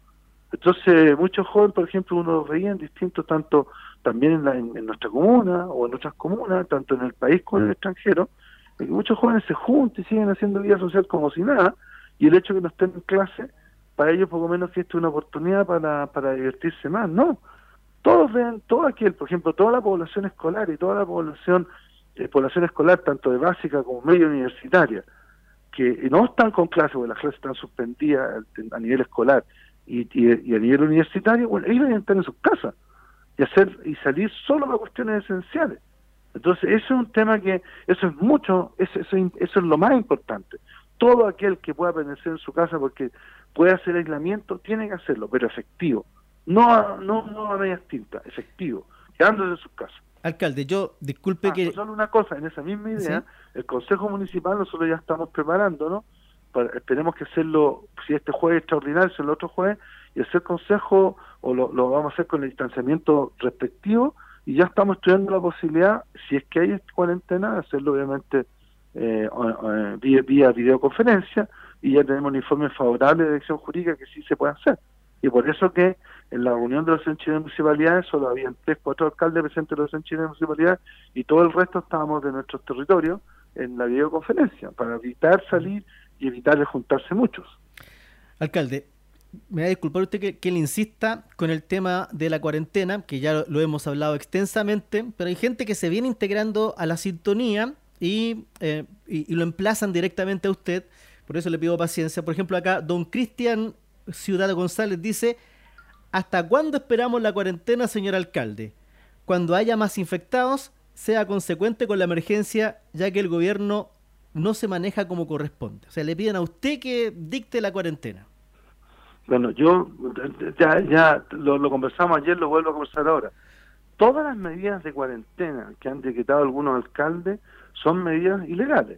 Entonces muchos jóvenes, por ejemplo, uno los veía en distintos, tanto también en, la, en, nuestra comuna o en otras comunas, tanto en el país como en el extranjero, que muchos jóvenes se juntan y siguen haciendo vida social como si nada, y el hecho de que no estén en clase para ellos poco menos que esto es una oportunidad para, para divertirse más, no. Todos ven, todo aquel, por ejemplo, toda la población escolar y toda la población, eh, población escolar, tanto de básica como media universitaria, que no están con clases, porque las clases están suspendidas a nivel escolar y, y, a nivel universitario, bueno, ellos deben estar en sus casas y hacer y salir solo para cuestiones esenciales. Entonces, eso es un tema que, eso es mucho, eso, eso, eso es lo más importante. Todo aquel que pueda permanecer en su casa porque puede hacer aislamiento, tiene que hacerlo, pero efectivo. No, no, no a medias tintas, efectivo, quedándose en sus casas. Alcalde, yo disculpe ah, que... Solo una cosa, en esa misma idea, el Consejo Municipal nosotros ya estamos preparando, ¿no? esperemos que hacerlo, si este jueves extraordinario, si el otro jueves, y hacer consejo, o lo, lo, vamos a hacer con el distanciamiento respectivo, y ya estamos estudiando la posibilidad, si es que hay cuarentena, de hacerlo obviamente eh, vía, vía videoconferencia, y ya tenemos un informe favorable de dirección jurídica que sí se puede hacer. Y por eso que en la reunión de los de municipalidades solo habían tres, cuatro alcaldes presentes de los de municipalidades y todo el resto estábamos de nuestros territorios en la videoconferencia para evitar salir y evitar juntarse muchos. Alcalde, me va a disculpar usted que, le insista con el tema de la cuarentena, que ya lo, hemos hablado extensamente, pero hay gente que se viene integrando a la sintonía y, eh, y lo emplazan directamente a usted por eso le pido paciencia. Por ejemplo, acá don Cristian Ciudad González dice, ¿hasta cuándo esperamos la cuarentena, señor alcalde? Cuando haya más infectados, sea consecuente con la emergencia, ya que el gobierno no se maneja como corresponde. O sea, le piden a usted que dicte la cuarentena. Bueno, yo ya, ya lo, lo conversamos ayer, lo vuelvo a conversar ahora. Todas las medidas de cuarentena que han decretado algunos alcaldes son medidas ilegales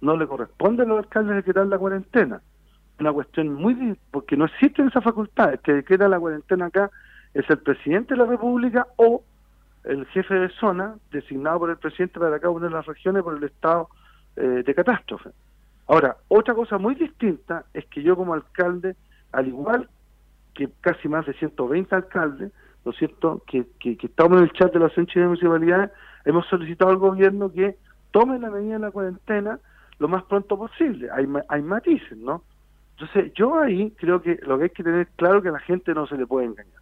no le corresponde a los alcaldes decretar la cuarentena. Una cuestión muy... porque no existen esas facultades. Que decreta la cuarentena acá es el presidente de la República o el jefe de zona designado por el presidente para cada una de las regiones por el estado eh, de catástrofe. Ahora, otra cosa muy distinta es que yo como alcalde, al igual que casi más de 120 alcaldes, ¿no cierto?, que, que, estamos en el chat de la Asociación de Municipalidades, hemos solicitado al gobierno que tome la medida de la cuarentena lo más pronto posible. Hay, hay matices, ¿no? Entonces, yo ahí creo que lo que hay que tener claro es que a la gente no se le puede engañar.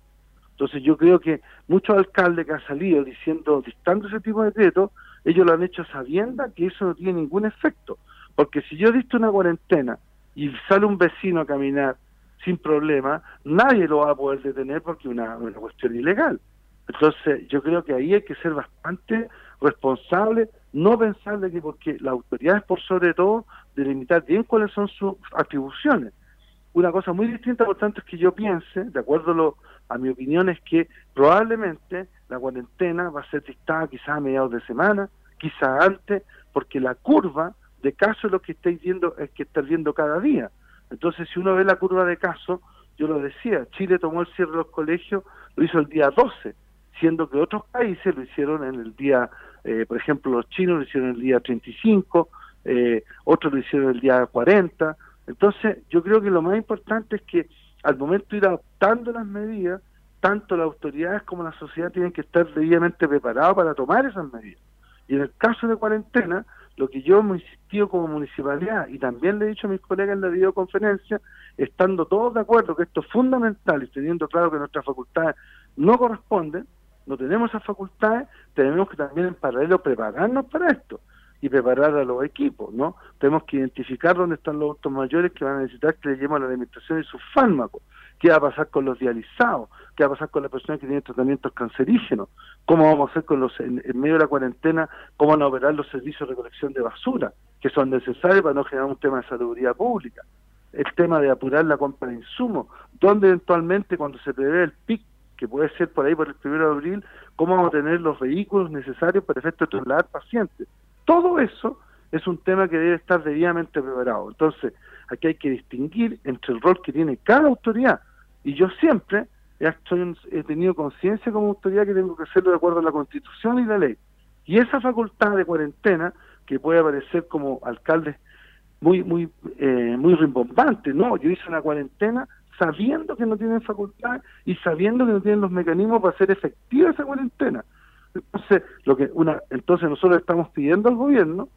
Entonces, yo creo que muchos alcaldes que han salido diciendo, dictando ese tipo de decretos, ellos lo han hecho sabiendo que eso no tiene ningún efecto. Porque si yo dicto una cuarentena y sale un vecino a caminar sin problema, nadie lo va a poder detener porque es una, una cuestión ilegal. Entonces, yo creo que ahí hay que ser bastante responsable, no pensar de que porque la autoridad es por sobre todo delimitar bien cuáles son sus atribuciones. Una cosa muy distinta, por tanto, es que yo piense, de acuerdo a mi opinión, es que probablemente la cuarentena va a ser dictada quizás a mediados de semana, quizás antes, porque la curva de casos es lo que estáis viendo, es que estáis viendo cada día. Entonces, si uno ve la curva de casos, yo lo decía, Chile tomó el cierre de los colegios, lo hizo el día 12, siendo que otros países lo hicieron en el día, eh, por ejemplo, los chinos lo hicieron el día 35, eh, otros lo hicieron el día 40. Entonces, yo creo que lo más importante es que al momento de ir adoptando las medidas, tanto las autoridades como la sociedad tienen que estar debidamente preparados para tomar esas medidas. Y en el caso de cuarentena, lo que yo hemos insistido como municipalidad y también le he dicho a mis colegas en la videoconferencia, estando todos de acuerdo que esto es fundamental y teniendo claro que nuestras facultades no corresponden, no tenemos esas facultades, tenemos que también en paralelo prepararnos para esto y preparar a los equipos, ¿no? Tenemos que identificar dónde están los adultos mayores que van a necesitar que le llevemos la alimentación y sus fármacos, qué va a pasar con los dializados, qué va a pasar con las personas que tienen tratamientos cancerígenos, cómo vamos a hacer con los en, medio de la cuarentena, cómo van a operar los servicios de recolección de basura, que son necesarios para no generar un tema de salubridad pública, el tema de apurar la compra de insumos, donde eventualmente cuando se prevé el PIC que puede ser por ahí por el primero de abril, cómo vamos a tener los vehículos necesarios para efecto trasladar pacientes. Todo eso es un tema que debe estar debidamente preparado. Entonces, aquí hay que distinguir entre el rol que tiene cada autoridad. Y yo siempre he, tenido conciencia como autoridad que tengo que hacerlo de acuerdo a la Constitución y la ley. Y esa facultad de cuarentena, que puede aparecer como alcalde muy muy eh, muy rimbombante, no, yo hice una cuarentena sabiendo que no tienen facultad y sabiendo que no tienen los mecanismos para hacer efectiva esa cuarentena. Entonces, lo que una, entonces nosotros estamos pidiendo al gobierno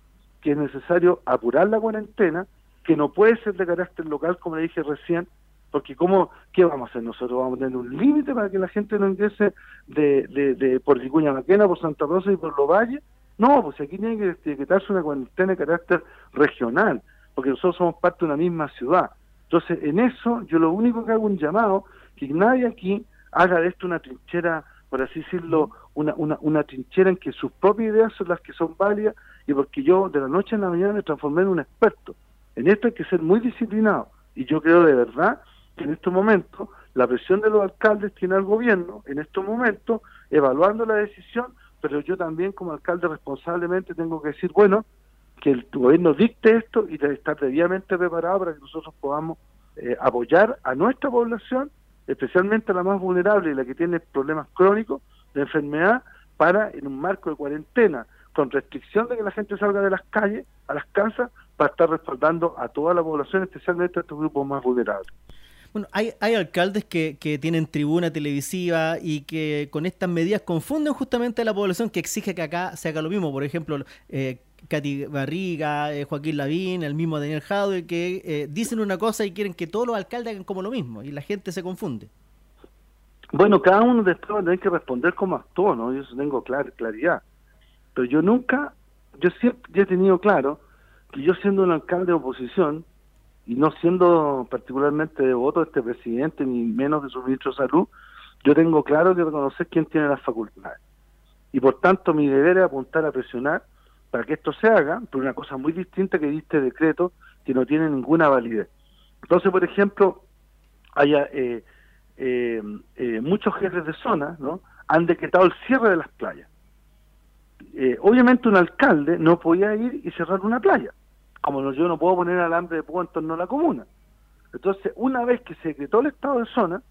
que es necesario apurar la cuarentena, que no puede ser de carácter local, como le dije recién, porque cómo, ¿qué vamos a hacer? Nosotros vamos a tener un límite para que la gente no ingrese de, de, de por Vicuña Maquena, por Santa Rosa y por Los Valles. No, pues aquí tiene que decretarse una cuarentena de carácter regional, porque nosotros somos parte de una misma ciudad. Entonces, en eso yo lo único que hago un llamado, que nadie aquí haga de esto una trinchera, por así decirlo, una, una, trinchera en que sus propias ideas son las que son válidas y porque yo de la noche a la mañana me transformé en un experto. En esto hay que ser muy disciplinado y yo creo de verdad que en estos momentos la presión de los alcaldes tiene al gobierno, en estos momentos, evaluando la decisión, pero yo también como alcalde responsablemente tengo que decir, bueno, que el gobierno dicte esto y estar debidamente preparado para que nosotros podamos eh, apoyar a nuestra población, especialmente a la más vulnerable y la que tiene problemas crónicos de enfermedad, para en un marco de cuarentena, con restricción de que la gente salga de las calles a las casas, para estar respaldando a toda la población, especialmente a estos grupos más vulnerables. Bueno, hay, hay alcaldes que, que, tienen tribuna televisiva y que con estas medidas confunden justamente a la población que exige que acá se haga lo mismo. Por ejemplo, eh, Katy Barriga, eh, Joaquín Lavín, el mismo Daniel Jadwe, que eh, dicen una cosa y quieren que todos los alcaldes hagan como lo mismo y la gente se confunde. Bueno, cada uno después va a tener que responder como actuó, ¿no? Yo eso tengo clar, claridad. Pero yo nunca, yo siempre he tenido claro que yo siendo un alcalde de oposición y no siendo particularmente devoto de este presidente ni menos de su ministro de salud, yo tengo claro que reconocer quién tiene las facultades. Y por tanto mi deber es apuntar a presionar para que esto se haga, por una cosa muy distinta que diste decreto que no tiene ninguna validez. Entonces, por ejemplo, haya eh, eh, eh, muchos jefes de zona ¿no? han decretado el cierre de las playas. obviamente un alcalde no podía ir y cerrar una playa, como yo no puedo poner alambre de púa en torno a la comuna. Entonces, una vez que se decretó el estado de zona,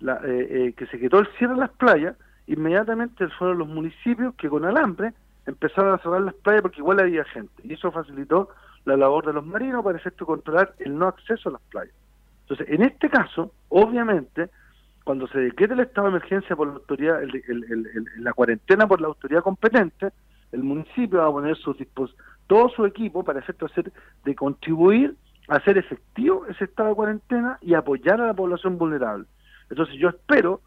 la, que se decretó el cierre de las playas, inmediatamente fueron los municipios que con alambre empezaron a cerrar las playas porque igual había gente y eso facilitó la labor de los marinos para efecto controlar el no acceso a las playas. Entonces, en este caso, obviamente, cuando se decrete el estado de emergencia por la autoridad, la cuarentena por la autoridad competente, el municipio va a poner sus todo su equipo para efecto hacer de contribuir a hacer efectivo ese estado de cuarentena y apoyar a la población vulnerable. Entonces yo espero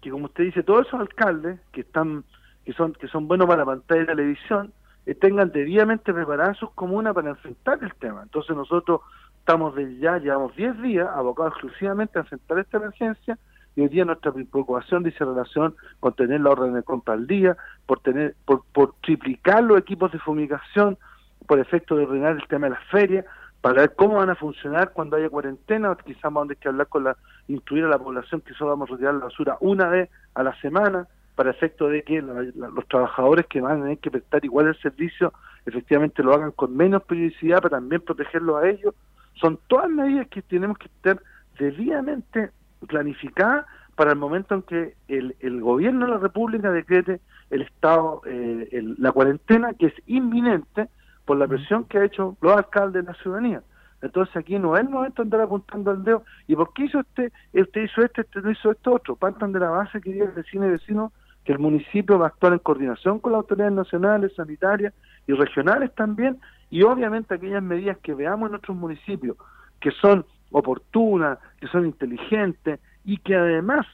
que, como usted dice, todos esos alcaldes que están que son que son buenos para la pantalla de televisión eh, tengan debidamente preparadas sus comunas para enfrentar el tema. Entonces nosotros estamos de ya, llevamos 10 días abocados exclusivamente a enfrentar esta emergencia y hoy día nuestra preocupación dice relación con tener la orden de compra al día, por tener, por, por triplicar los equipos de fumigación, por efecto de ordenar el tema de las ferias, para ver cómo van a funcionar cuando haya cuarentena, quizás vamos a tener que hablar con la, instruir a la población que solo vamos a retirar la basura una vez a la semana, para efecto de que los trabajadores que van a tener que prestar igual el servicio, efectivamente lo hagan con menos periodicidad para también protegerlo a ellos. Son todas medidas que tenemos que estar debidamente planificadas para el momento en que el, el gobierno de la República decrete el estado, eh, la cuarentena, que es inminente, por la presión que ha hecho los alcaldes de la ciudadanía. Entonces aquí no es el momento de andar apuntando al dedo. ¿Y por qué hizo este? Usted hizo este, este no hizo esto otro. Partan de la base, queridos vecinos y vecinos, que el municipio va a actuar en coordinación con las autoridades nacionales, sanitarias y regionales también, y obviamente aquellas medidas que veamos en nuestros municipios, que son oportunas, que son inteligentes y que además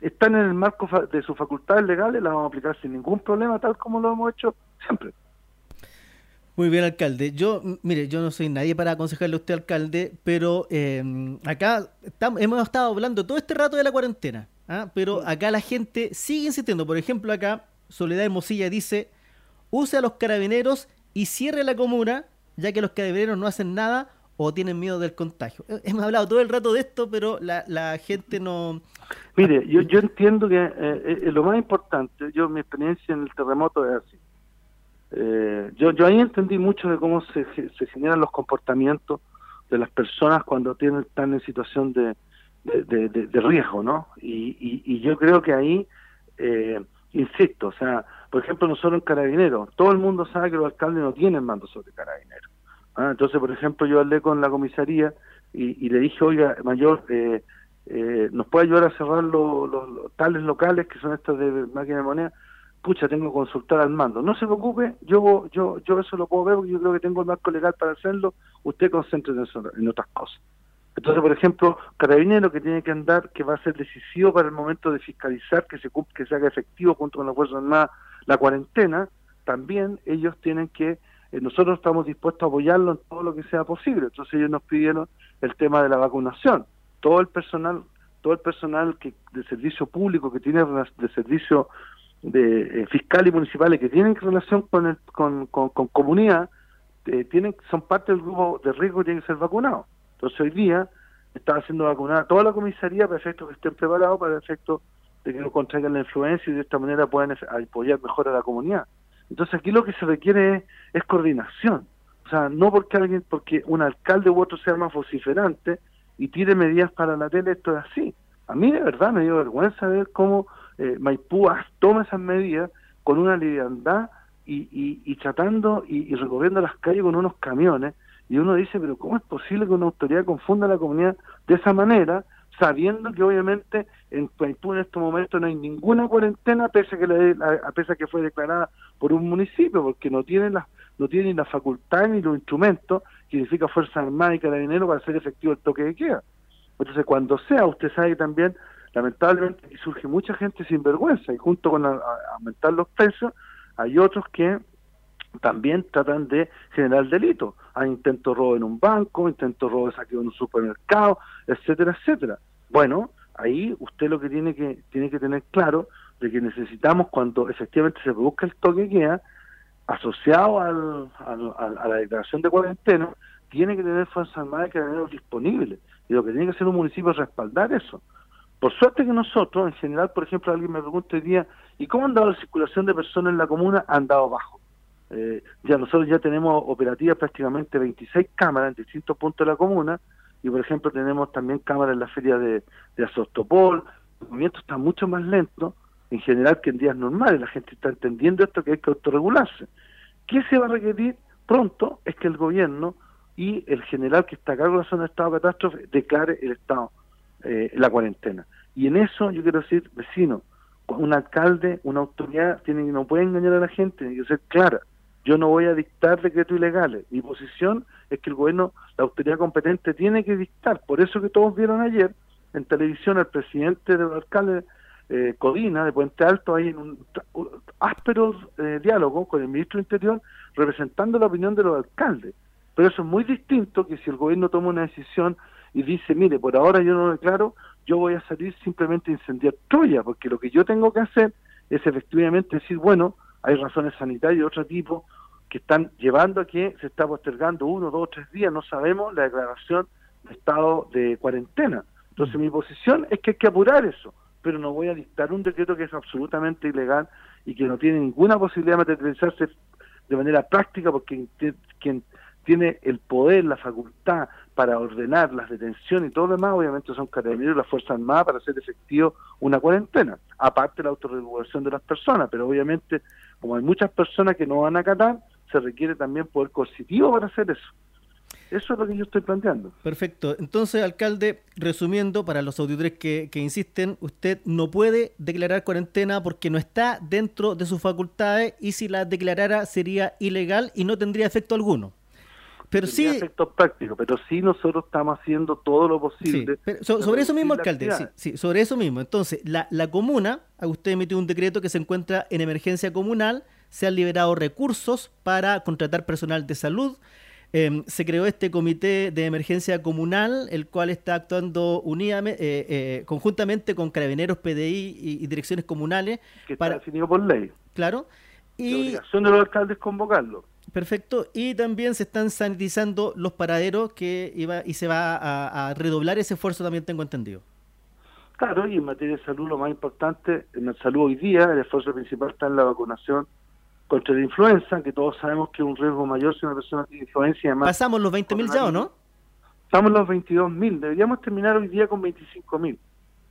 están en el marco de sus facultades legales, las vamos a aplicar sin ningún problema, tal como lo hemos hecho siempre. Muy bien, alcalde. Yo, mire, yo no soy nadie para aconsejarle a usted, alcalde, pero em, acá hemos estado hablando todo este rato de la cuarentena, ¿ah? pero acá la gente sigue insistiendo. Por ejemplo, acá Soledad Hermosilla dice, use a los carabineros y cierre la comuna, ya que los carabineros no hacen nada o tienen miedo del contagio. Hemos hablado todo el rato de esto, pero la, gente no... Mire, yo, yo entiendo que eh, eh, lo más importante, yo mi experiencia en el terremoto es así eh, yo, yo ahí entendí mucho de cómo se, se generan los comportamientos de las personas cuando tienen, están en situación de, de, riesgo, ¿no? Y, y, yo creo que ahí, eh, insisto, o sea, por ejemplo, nosotros en Carabineros, todo el mundo sabe que los alcaldes no tienen mando sobre Carabineros. ¿ah? Entonces, por ejemplo, yo hablé con la comisaría y, le dije, oiga, mayor, eh, eh, ¿nos puede ayudar a cerrar los, los, tales locales que son estos de máquina de moneda? Pucha, tengo que consultar al mando. No se preocupe, yo yo yo eso lo puedo ver porque yo creo que tengo el marco legal para hacerlo, usted concéntrese en, otras cosas. Entonces, por ejemplo, Carabinero que tiene que andar, que va a ser decisivo para el momento de fiscalizar que se que se haga efectivo junto con la Fuerza Armada la cuarentena, también ellos tienen que, eh, nosotros estamos dispuestos a apoyarlo en todo lo que sea posible. Entonces ellos nos pidieron el tema de la vacunación. Todo el personal, todo el personal que de servicio público que tiene de servicio de eh, fiscales y municipales que tienen relación con, el, con, con, comunidad eh, tienen son parte del grupo de riesgo y tienen que ser vacunados. Entonces hoy día está haciendo vacunar toda la comisaría para efecto que estén preparados para efecto de que no contraigan la influencia y de esta manera puedan apoyar mejor a la comunidad. Entonces aquí lo que se requiere es, es coordinación. O sea, no porque alguien, porque un alcalde u otro sea más vociferante y tire medidas para la tele, esto es así. A mí de verdad me dio vergüenza ver cómo eh, Maipú toma esas medidas con una liviandad y, y, tratando y, recorriendo las calles con unos camiones. Y uno dice, pero ¿cómo es posible que una autoridad confunda a la comunidad de esa manera, sabiendo que obviamente en Maipú en estos momentos no hay ninguna cuarentena, pese a que, a que fue declarada por un municipio, porque no tienen las no tienen la facultad ni los instrumentos que significa Fuerza Armada y Carabineros para hacer efectivo el toque de queda. Entonces, cuando sea, usted sabe también lamentablemente surge mucha gente sin vergüenza y junto con aumentar los precios hay otros que también tratan de generar delitos. Hay intento robo en un banco, intento robo de saqueo en un supermercado, etcétera, etcétera. Bueno, ahí usted lo que tiene que tiene que tener claro de que necesitamos cuando efectivamente se produzca el toque queda asociado al, a la declaración de cuarentena, tiene que tener Fuerzas Armadas y Carabineros disponibles. Y lo que tiene que hacer un municipio es respaldar eso. Por suerte que nosotros, en general, por ejemplo, alguien me pregunta hoy día, ¿y cómo han dado la circulación de personas en la comuna? Han dado bajo. Eh, ya nosotros ya tenemos operativas prácticamente 26 cámaras en distintos puntos de la comuna y, por ejemplo, tenemos también cámaras en la feria de, de. El movimiento está mucho más lento en general que en días normales. La gente está entendiendo esto que hay que autorregularse. ¿Qué se va a requerir pronto? Es que el gobierno y el general que está a cargo de la zona de estado de catástrofe declare el estado eh, la cuarentena. Y en eso yo quiero decir, vecino, un alcalde, una autoridad, tiene, no puede engañar a la gente, tiene que ser clara. Yo no voy a dictar decretos ilegales. Mi posición es que el gobierno, la autoridad competente, tiene que dictar. Por eso que todos vieron ayer en televisión al presidente del alcalde eh, Codina, de Puente Alto, ahí en un, áspero eh, diálogo con el ministro Interior, representando la opinión de los alcaldes. Pero eso es muy distinto que si el gobierno toma una decisión y dice, mire, por ahora yo no declaro, yo voy a salir simplemente a incendiar Troya, porque lo que yo tengo que hacer es efectivamente decir, bueno, hay razones sanitarias de otro tipo que están llevando a que se está postergando uno, dos, tres días, no sabemos, la declaración de estado de cuarentena. Entonces mi posición es que hay que apurar eso, pero no voy a dictar un decreto que es absolutamente ilegal y que no tiene ninguna posibilidad de materializarse de manera práctica porque quien tiene el poder, la facultad para ordenar las detenciones y todo lo demás, obviamente son carabineros y las Fuerzas Armadas para hacer efectivo una cuarentena, aparte de la autorregulación de las personas, pero obviamente como hay muchas personas que no van a acatar, se requiere también poder coercitivo para hacer eso. Eso es lo que yo estoy planteando. Perfecto. Entonces, alcalde, resumiendo, para los auditores que, insisten, usted no puede declarar cuarentena porque no está dentro de sus facultades y si la declarara sería ilegal y no tendría efecto alguno. Pero sí. efectos prácticos, pero sí nosotros estamos haciendo todo lo posible. sobre eso mismo, alcalde, sí, sobre eso mismo. Entonces, la, la comuna, usted emitió un decreto que se encuentra en emergencia comunal, se han liberado recursos para contratar personal de salud. Em, se creó este comité de emergencia comunal, el cual está actuando unidamente, eh, eh, conjuntamente con carabineros, PDI y, direcciones comunales. Que está definido por ley. Claro. Y, la obligación de los alcaldes convocarlo. Perfecto. Y también se están sanitizando los paraderos que iba y se va a, redoblar ese esfuerzo, también tengo entendido. Claro, y en materia de salud lo más importante, en la salud hoy día, el esfuerzo principal está en la vacunación contra la influenza, que todos sabemos que es un riesgo mayor si una persona tiene influencia. Además, Pasamos los 20.000 ya, ¿o no? Estamos los 22.000. Deberíamos terminar hoy día con 25.000,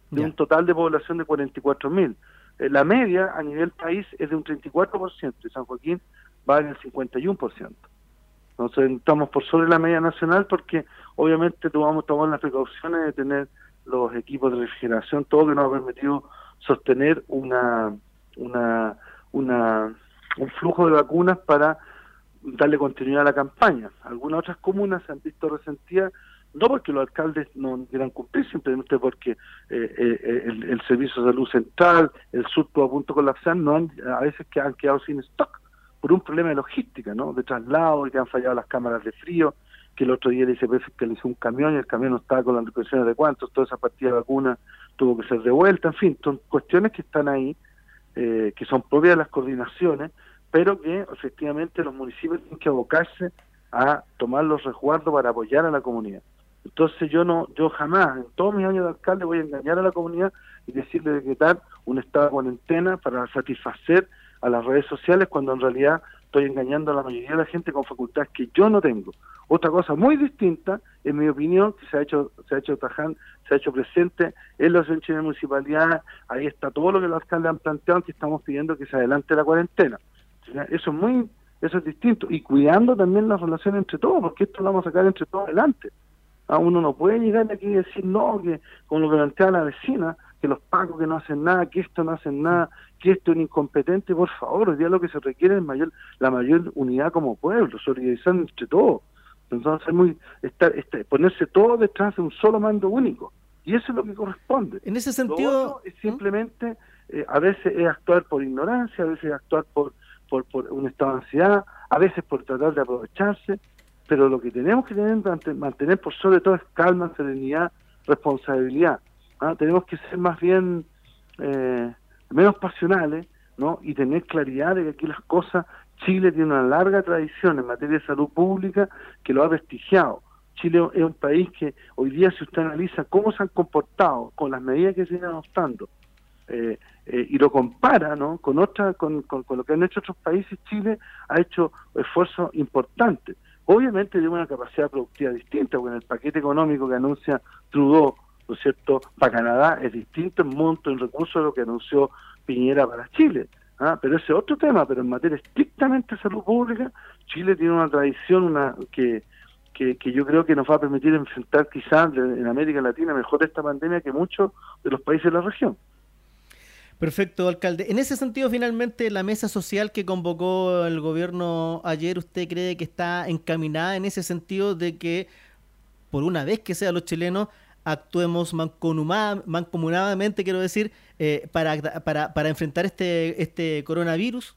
de un total de población de 44.000. Eh, la media a nivel país es de un 34%, y San Joaquín va en el 51%. Entonces estamos por sobre la media nacional porque obviamente tomamos, tomar las precauciones de tener los equipos de refrigeración, todo que nos ha permitido sostener una, una, una, un flujo de vacunas para darle continuidad a la campaña. Algunas otras comunas se han visto resentidas, no porque los alcaldes no quieran cumplir, simplemente porque eh, eh, el, Servicio de Salud Central, el sur todo a punto colapsar, no han, a veces que han quedado sin stock por un problema de logística, ¿no? De traslado, que han fallado las cámaras de frío, que el otro día el ICP fiscalizó un camión y el camión no estaba con las restricciones de cuántos, toda esa partida de vacuna tuvo que ser devuelta, en fin, son cuestiones que están ahí, eh, que son propias de las coordinaciones, pero que efectivamente los municipios tienen que abocarse a tomar los resguardos para apoyar a la comunidad. Entonces yo no, yo jamás, en todos mis años de alcalde, voy a engañar a la comunidad y decirle decretar un estado de cuarentena para satisfacer a las redes sociales cuando en realidad estoy engañando a la mayoría de la gente con facultades que yo no tengo. Otra cosa muy distinta, en mi opinión, que se ha hecho, se ha hecho taján, se ha hecho presente en las de municipalidad, ahí está todo lo que los alcaldes han planteado, que estamos pidiendo que se adelante la cuarentena. Eso es muy, eso es distinto, y cuidando también las relaciones entre todos, porque esto lo vamos a sacar entre todos adelante. A uno no puede llegar aquí y decir, no, que con lo que plantea la vecina, que los pagos que no hacen nada, que esto no hacen nada, que esto es incompetente, por favor, hoy día lo que se requiere es mayor, la mayor unidad como pueblo, solidarizar entre todos. Entonces, muy, estar, este, ponerse todo detrás de un solo mando único. Y eso es lo que corresponde. En ese sentido... es ¿Mm? simplemente, eh, a veces es actuar por ignorancia, a veces es actuar por, por, por un estado de ansiedad, a veces por tratar de aprovecharse, pero lo que tenemos que tener, mantener por sobre todo es calma, serenidad, responsabilidad. ¿Ah? Tenemos que ser más bien eh, menos pasionales ¿no? y tener claridad de que aquí las cosas, Chile tiene una larga tradición en materia de salud pública que lo ha prestigiado. Chile es un país que hoy día si usted analiza cómo se han comportado con las medidas que se vienen adoptando eh, eh, y lo compara ¿no? con, otra, con, con, lo que han hecho otros países, Chile ha hecho esfuerzos importantes. Obviamente tiene una capacidad productiva distinta, porque en el paquete económico que anuncia Trudeau ¿no cierto?, para Canadá es distinto en monto, en recursos de lo que anunció Piñera para Chile. ¿ah? Pero ese es otro tema, pero en materia estrictamente de salud pública, Chile tiene una tradición una que, que, yo creo que nos va a permitir enfrentar quizás en América Latina mejor esta pandemia que muchos de los países de la región. Perfecto, alcalde. En ese sentido, finalmente, la mesa social que convocó el gobierno ayer, ¿usted cree que está encaminada en ese sentido de que, por una vez que sea los chilenos, actuemos mancomunadamente, quiero decir, eh, para, para, para enfrentar este, este coronavirus?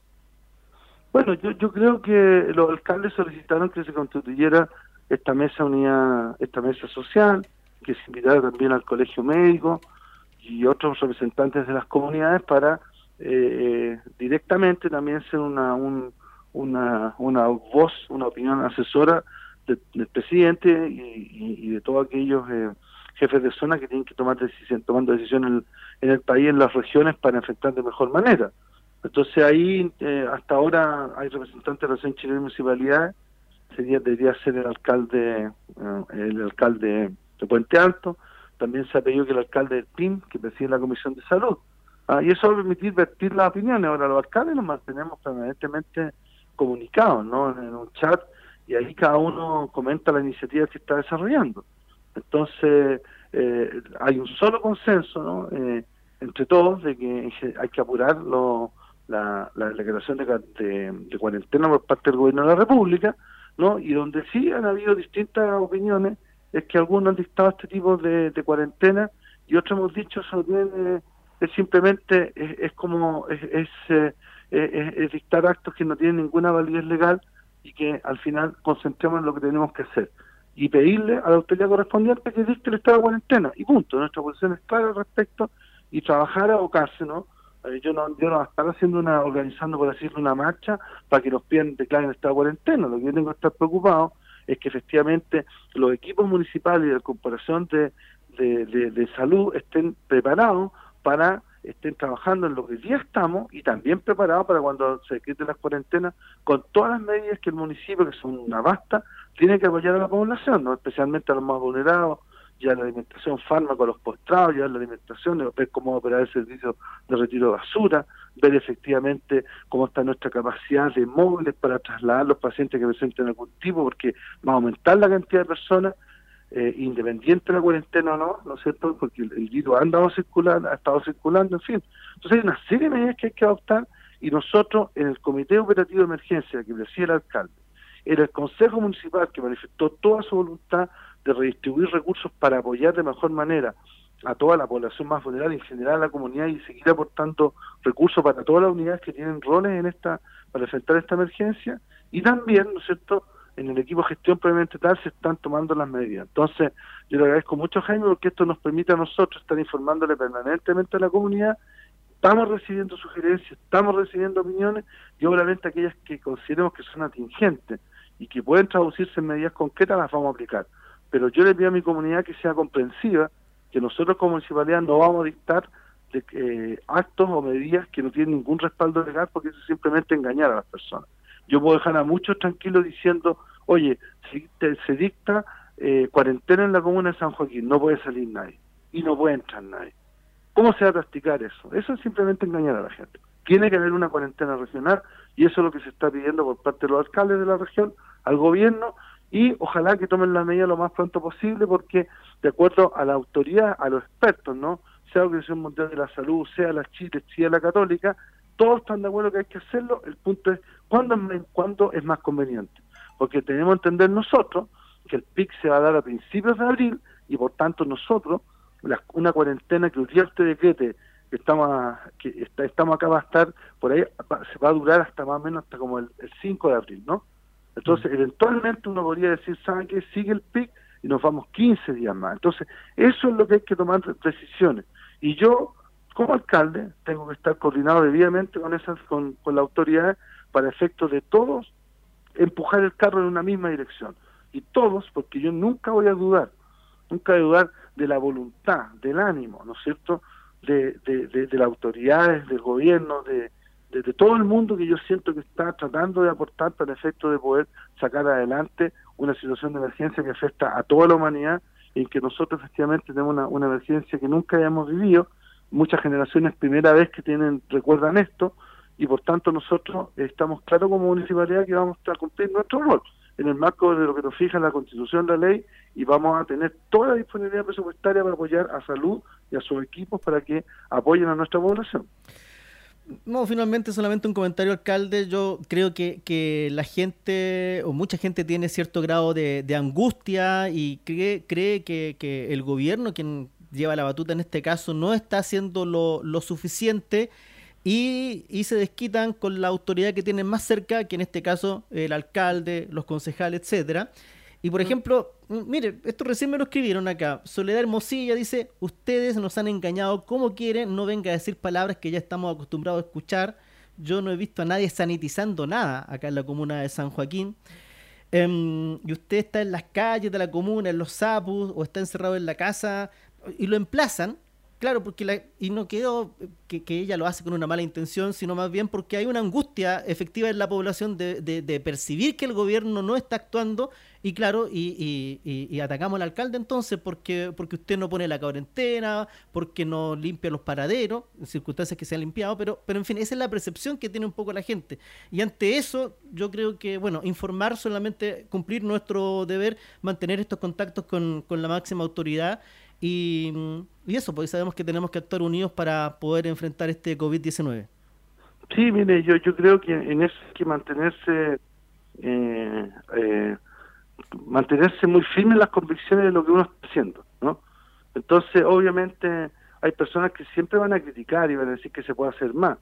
Bueno, yo, yo creo que los alcaldes solicitaron que se constituyera esta mesa unidad, esta mesa social, que se invitara también al colegio médico y otros representantes de las comunidades para eh, directamente también ser una, una, una voz, una opinión asesora del presidente y, de todos aquellos eh, jefes de zona que tienen que tomar decisión, tomando decisiones en, el país, en las regiones, para enfrentar de mejor manera. Entonces ahí eh, hasta ahora hay representantes de la Relación Chilena Municipalidad, sería debería ser el alcalde eh, el alcalde de Puente Alto, también se ha pedido que el alcalde del PIN, que preside la Comisión de Salud, ah, y eso va a permitir vertir las opiniones. Ahora los alcaldes nos mantenemos permanentemente comunicados, ¿no? En un chat y ahí cada uno comenta la iniciativa que está desarrollando. Entonces, eh, hay un solo consenso ¿no? Eh, entre todos de que hay que apurar lo, la, declaración de, cuarentena por parte del gobierno de la República, ¿no? y donde sí han habido distintas opiniones, es que algunos han dictado este tipo de, cuarentena y otros hemos dicho eso tiene, es simplemente es, como es, es, es, dictar actos que no tienen ninguna validez legal y que al final concentremos en lo que tenemos que hacer y pedirle a la autoridad correspondiente que dicte el estado de cuarentena y punto. Nuestra posición es clara al respecto y trabajar a abocarse, ¿no? Eh, yo no yo no estar haciendo una organizando por decirlo una marcha para que los pidan declaren estado de cuarentena. Lo que yo tengo que estar preocupado es que efectivamente los equipos municipales y la corporación de, de, de salud estén preparados para estén trabajando en lo que ya estamos y también preparados para cuando se quiten las cuarentenas con todas las medidas que el municipio, que son una vasta, tiene que apoyar a la población, no especialmente a los más vulnerados, ya la alimentación, fármaco a los postrados, ya la alimentación, ver cómo operar el servicio de retiro de basura, ver efectivamente cómo está nuestra capacidad de móviles para trasladar los pacientes que presenten algún tipo, porque va a aumentar la cantidad de personas eh, independiente de la cuarentena o no, ¿no es cierto? Porque el, virus ha andado circulando, ha estado circulando, en fin. Entonces hay una serie de medidas que hay que adoptar y nosotros en el Comité Operativo de Emergencia que preside el alcalde, en el Consejo Municipal que manifestó toda su voluntad de redistribuir recursos para apoyar de mejor manera a toda la población más vulnerable en general a la comunidad y seguir aportando recursos para todas las unidades que tienen roles en esta para enfrentar esta emergencia y también, ¿no es cierto?, en el equipo de gestión previamente tal se están tomando las medidas. Entonces, yo le agradezco mucho, Jaime, porque esto nos permite a nosotros estar informándole permanentemente a la comunidad. Estamos recibiendo sugerencias, estamos recibiendo opiniones y obviamente aquellas que consideremos que son atingentes y que pueden traducirse en medidas concretas las vamos a aplicar. Pero yo le pido a mi comunidad que sea comprensiva, que nosotros como municipalidad no vamos a dictar de, eh, actos o medidas que no tienen ningún respaldo legal porque eso es simplemente engañar a las personas. Yo puedo dejar a muchos tranquilos diciendo, oye, si se dicta eh, cuarentena en la comuna de San Joaquín, no puede salir nadie y no puede entrar nadie. ¿Cómo se va a practicar eso? Eso es simplemente engañar a la gente. Tiene que haber una cuarentena regional y eso es lo que se está pidiendo por parte de los alcaldes de la región al gobierno y ojalá que tomen la medida lo más pronto posible porque de acuerdo a la autoridad, a los expertos, ¿no? sea la Organización Mundial de la Salud, sea la Chile, sea la Católica, todos están de acuerdo que hay que hacerlo, el punto es cuándo, cuándo es más conveniente porque tenemos que entender nosotros que el PIC se va a dar a principios de abril y por tanto nosotros, una cuarentena que día usted decrete que estamos, que está, estamos acá va a estar, por ahí se va a durar hasta más o menos hasta como el, 5 de abril, ¿no? Entonces, mm. eventualmente uno podría decir, ¿saben qué? Sigue el PIC y nos vamos 15 días más. Entonces, eso es lo que hay que tomar decisiones. Y yo, como alcalde, tengo que estar coordinado debidamente con esas, con, con la autoridad para efectos de todos empujar el carro en una misma dirección. Y todos, porque yo nunca voy a dudar, nunca voy a dudar de la voluntad, del ánimo, ¿no es cierto?, de, de, de, las autoridades, del gobierno, de, de, todo el mundo que yo siento que está tratando de aportar para el efecto de poder sacar adelante una situación de emergencia que afecta a toda la humanidad y que nosotros efectivamente tenemos una, una emergencia que nunca hayamos vivido. Muchas generaciones primera vez que tienen recuerdan esto y por tanto nosotros estamos claros como municipalidad que vamos a cumplir nuestro rol en el marco de lo que nos fija la Constitución, la ley, y vamos a tener toda la disponibilidad presupuestaria para apoyar a salud y a sus equipos para que apoyen a nuestra población. No, finalmente solamente un comentario, alcalde. Yo creo que, que la gente o mucha gente tiene cierto grado de, angustia y cree, cree que, que, el gobierno, quien lleva la batuta en este caso, no está haciendo lo, lo suficiente y, y, se desquitan con la autoridad que tienen más cerca, que en este caso el alcalde, los concejales, etcétera. Y por ejemplo, mire, esto recién me lo escribieron acá. Soledad Hermosilla dice, ustedes nos han engañado como quieren, no venga a decir palabras que ya estamos acostumbrados a escuchar. Yo no he visto a nadie sanitizando nada acá en la comuna de San Joaquín. Em, y usted está en las calles de la comuna, en los sapos, o está encerrado en la casa, y lo emplazan Claro, porque la, y no quedó que, ella lo hace con una mala intención, sino más bien porque hay una angustia efectiva en la población de, de, percibir que el gobierno no está actuando y claro, y, y, atacamos al alcalde entonces porque, porque usted no pone la cuarentena, porque no limpia los paraderos, en circunstancias que se han limpiado, pero, pero en fin, esa es la percepción que tiene un poco la gente. Y ante eso, yo creo que, bueno, informar solamente, cumplir nuestro deber, mantener estos contactos con, con la máxima autoridad y, eso, porque sabemos que tenemos que actuar unidos para poder enfrentar este COVID-19. Sí, mire, yo, yo creo que en eso hay que mantenerse, eh, eh, mantenerse muy firme en las convicciones de lo que uno está haciendo, ¿no? Entonces, obviamente, hay personas que siempre van a criticar y van a decir que se puede hacer más.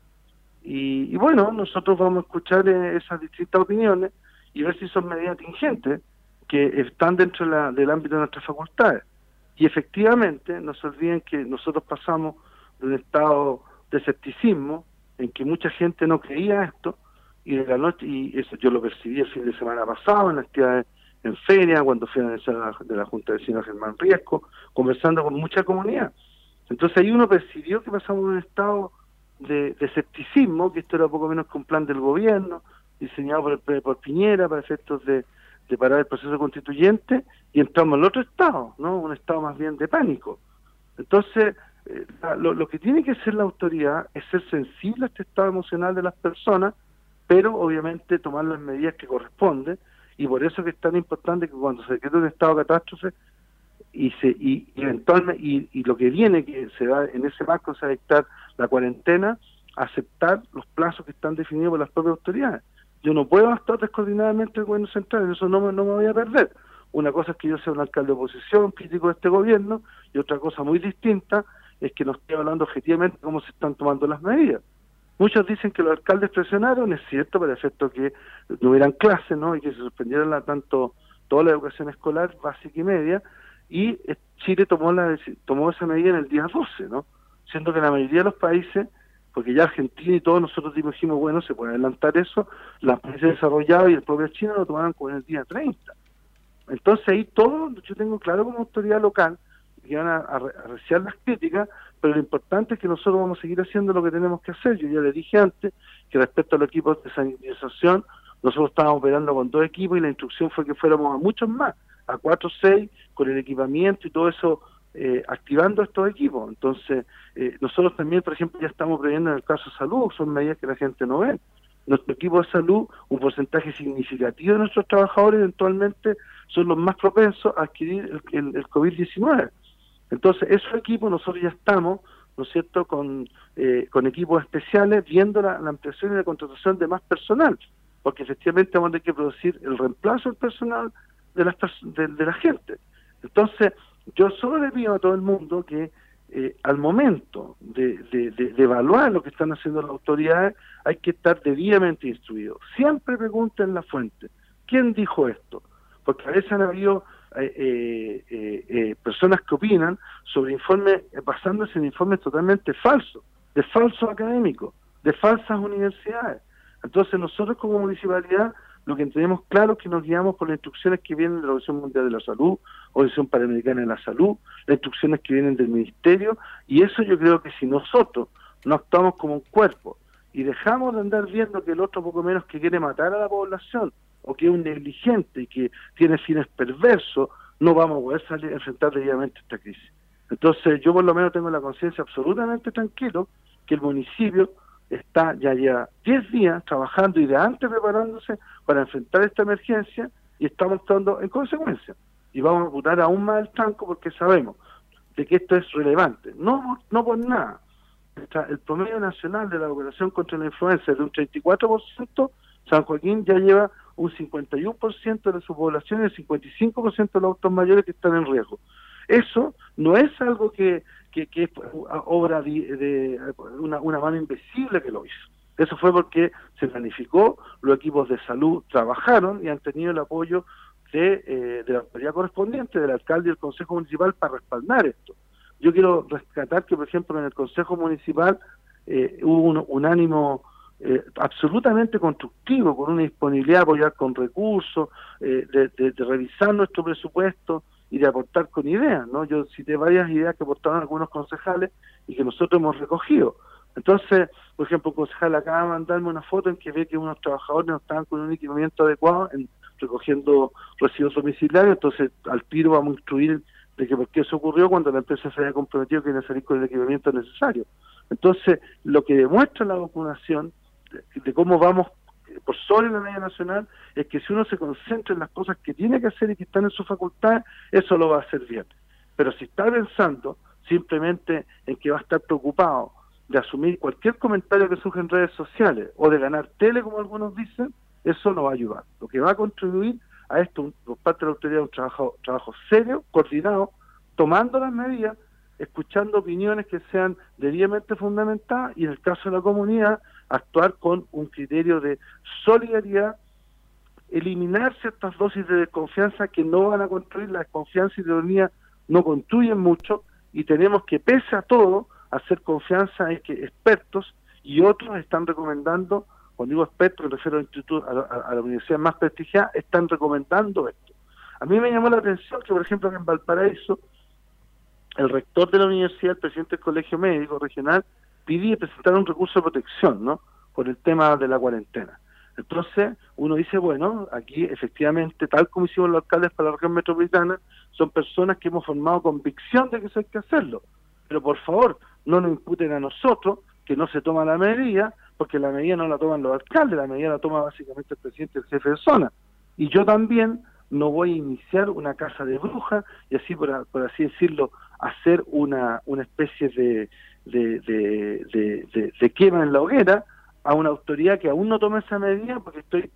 Y, bueno, nosotros vamos a escuchar eh, esas distintas opiniones y ver si son medidas tingentes que están dentro del ámbito de nuestras facultades. Y efectivamente, no se olviden que nosotros pasamos de un estado de escepticismo, en que mucha gente no creía esto, y de la noche, y eso yo lo percibí el fin de semana pasado en actividades en feria, cuando fui a la, de la Junta de Vecinos Germán Riesco, conversando con mucha comunidad. Entonces ahí uno percibió que pasamos de un estado de, escepticismo, que esto era poco menos que un plan del gobierno, diseñado por, por Piñera para efectos de, de parar el proceso constituyente y entramos al otro estado, ¿no? Un estado más bien de pánico. Entonces, eh, lo, que tiene que hacer la autoridad es ser sensible a este estado emocional de las personas, pero obviamente tomar las medidas que corresponden y por eso que es tan importante que cuando se decreta un estado de catástrofe y se y, eventualmente y, lo que viene que se da en ese marco se va a dictar la cuarentena aceptar los plazos que están definidos por las propias autoridades yo no puedo actuar descoordinadamente el gobierno central, eso no me, no me voy a perder. Una cosa es que yo sea un alcalde de oposición, crítico de este gobierno, y otra cosa muy distinta es que no estoy hablando objetivamente cómo se están tomando las medidas. Muchos dicen que los alcaldes presionaron, es cierto, para efecto que no hubieran clases, ¿no? Y que se suspendieran la, tanto toda la educación escolar, básica y media, y Chile tomó la tomó esa medida en el día 12, ¿no? Siendo que la mayoría de los países porque ya Argentina y todos nosotros dijimos, bueno, se puede adelantar eso, las países desarrollados y el propio China lo tomaron con el día 30. Entonces ahí todo, yo tengo claro como autoridad local, que van a, a, las críticas, pero lo importante es que nosotros vamos a seguir haciendo lo que tenemos que hacer. Yo ya le dije antes que respecto a los equipos de sanitización, nosotros estábamos operando con dos equipos y la instrucción fue que fuéramos a muchos más, a cuatro o seis, con el equipamiento y todo eso eh, activando estos equipos. Entonces, eh, nosotros también, por ejemplo, ya estamos previendo en el caso de salud, son medidas que la gente no ve. Nuestro equipo de salud, un porcentaje significativo de nuestros trabajadores eventualmente son los más propensos a adquirir el, el, COVID-19. Entonces, esos equipos nosotros ya estamos, ¿no es cierto?, con, eh, con equipos especiales viendo la, ampliación y la contratación de más personal, porque efectivamente vamos a tener que producir el reemplazo del personal de, las, de, de la gente. Entonces, yo solo le pido a todo el mundo que eh, al momento de, evaluar lo que están haciendo las autoridades hay que estar debidamente instruido. Siempre pregunten la fuente, ¿quién dijo esto? Porque a veces han habido eh, eh, personas que opinan sobre informes basándose en informes totalmente falsos, de falsos académicos, de falsas universidades. Entonces nosotros como municipalidad lo que tenemos claro es que nos guiamos por las instrucciones que vienen de la Organización Mundial de la Salud, Organización Panamericana de la Salud, las instrucciones que vienen del Ministerio, y eso yo creo que si nosotros no actuamos como un cuerpo y dejamos de andar viendo que el otro poco menos que quiere matar a la población o que es un negligente y que tiene fines perversos, no vamos a poder salir a enfrentar debidamente esta crisis. Entonces yo por lo menos tengo la conciencia absolutamente tranquilo que el municipio está ya ya 10 días trabajando y de antes preparándose para enfrentar esta emergencia y estamos actuando en consecuencia. Y vamos a votar aún más el tranco porque sabemos de que esto es relevante. No, no por nada. El promedio nacional de la operación contra la influenza es de un 34%, San Joaquín ya lleva un 51% de su población y el 55% de los autos mayores que están en riesgo. Eso no es algo que, que, es obra de, una, una mano invisible que lo hizo. Eso fue porque se planificó, los equipos de salud trabajaron y han tenido el apoyo de, eh, de la autoridad correspondiente, del alcalde y del Consejo Municipal para respaldar esto. Yo quiero rescatar que, por ejemplo, en el Consejo Municipal eh, hubo un, ánimo eh, absolutamente constructivo, con una disponibilidad de apoyar con recursos, de, de, revisar nuestro presupuesto y de aportar con ideas. ¿no? Yo cité varias ideas que aportaron algunos concejales y que nosotros hemos recogido. Entonces, por ejemplo, un concejal acaba de mandarme una foto en que ve que unos trabajadores no estaban con un equipamiento adecuado en, recogiendo residuos domiciliarios, entonces al tiro vamos a instruir de que por qué eso ocurrió cuando la empresa se había comprometido que iba a salir con el equipamiento necesario. Entontonces, lo que demuestra la vacunación de, cómo vamos por sobre la media nacional es que si uno se concentra en las cosas que tiene que hacer y que están en su facultad, eso lo va a hacer bien. Pero si está pensando simplemente en que va a estar preocupado de asumir cualquier comentario que surge en redes sociales o de ganar tele, como algunos dicen, eso no va a ayudar. Lo que va a contribuir a esto por parte de la autoridad un trabajo, trabajo serio, coordinado, tomando las medidas, escuchando opiniones que sean debidamente fundamentadas y en el caso de la comunidad, actuar con un criterio de solidaridad, eliminar ciertas dosis de desconfianza que no van a construir, la desconfianza y la ironía no construyen mucho y tenemos que, pese a todo, hacer confianza en que expertos y otros están recomendando cuando digo expertos, me refiero a, a, a, la universidad más prestigiada, están recomendando esto. A mí me llamó la atención que, por ejemplo, en Valparaíso, el rector de la universidad, el presidente del Colegio Médico Regional, pidió presentar un recurso de protección, ¿no? Por el tema de la cuarentena. Entonces, uno dice, bueno, aquí efectivamente, tal como hicimos los alcaldes para la región metropolitana, son personas que hemos formado convicción de que eso hay que hacerlo. Pero por favor, no nos imputen a nosotros que no se toma la medida, porque la medida no la toman los alcaldes, la medida la toma básicamente el presidente el jefe de zona. Y yo también no voy a iniciar una casa de brujas y así, por, así decirlo, hacer una, una especie de, quema en la hoguera a una autoridad que aún no toma esa medida porque estoy,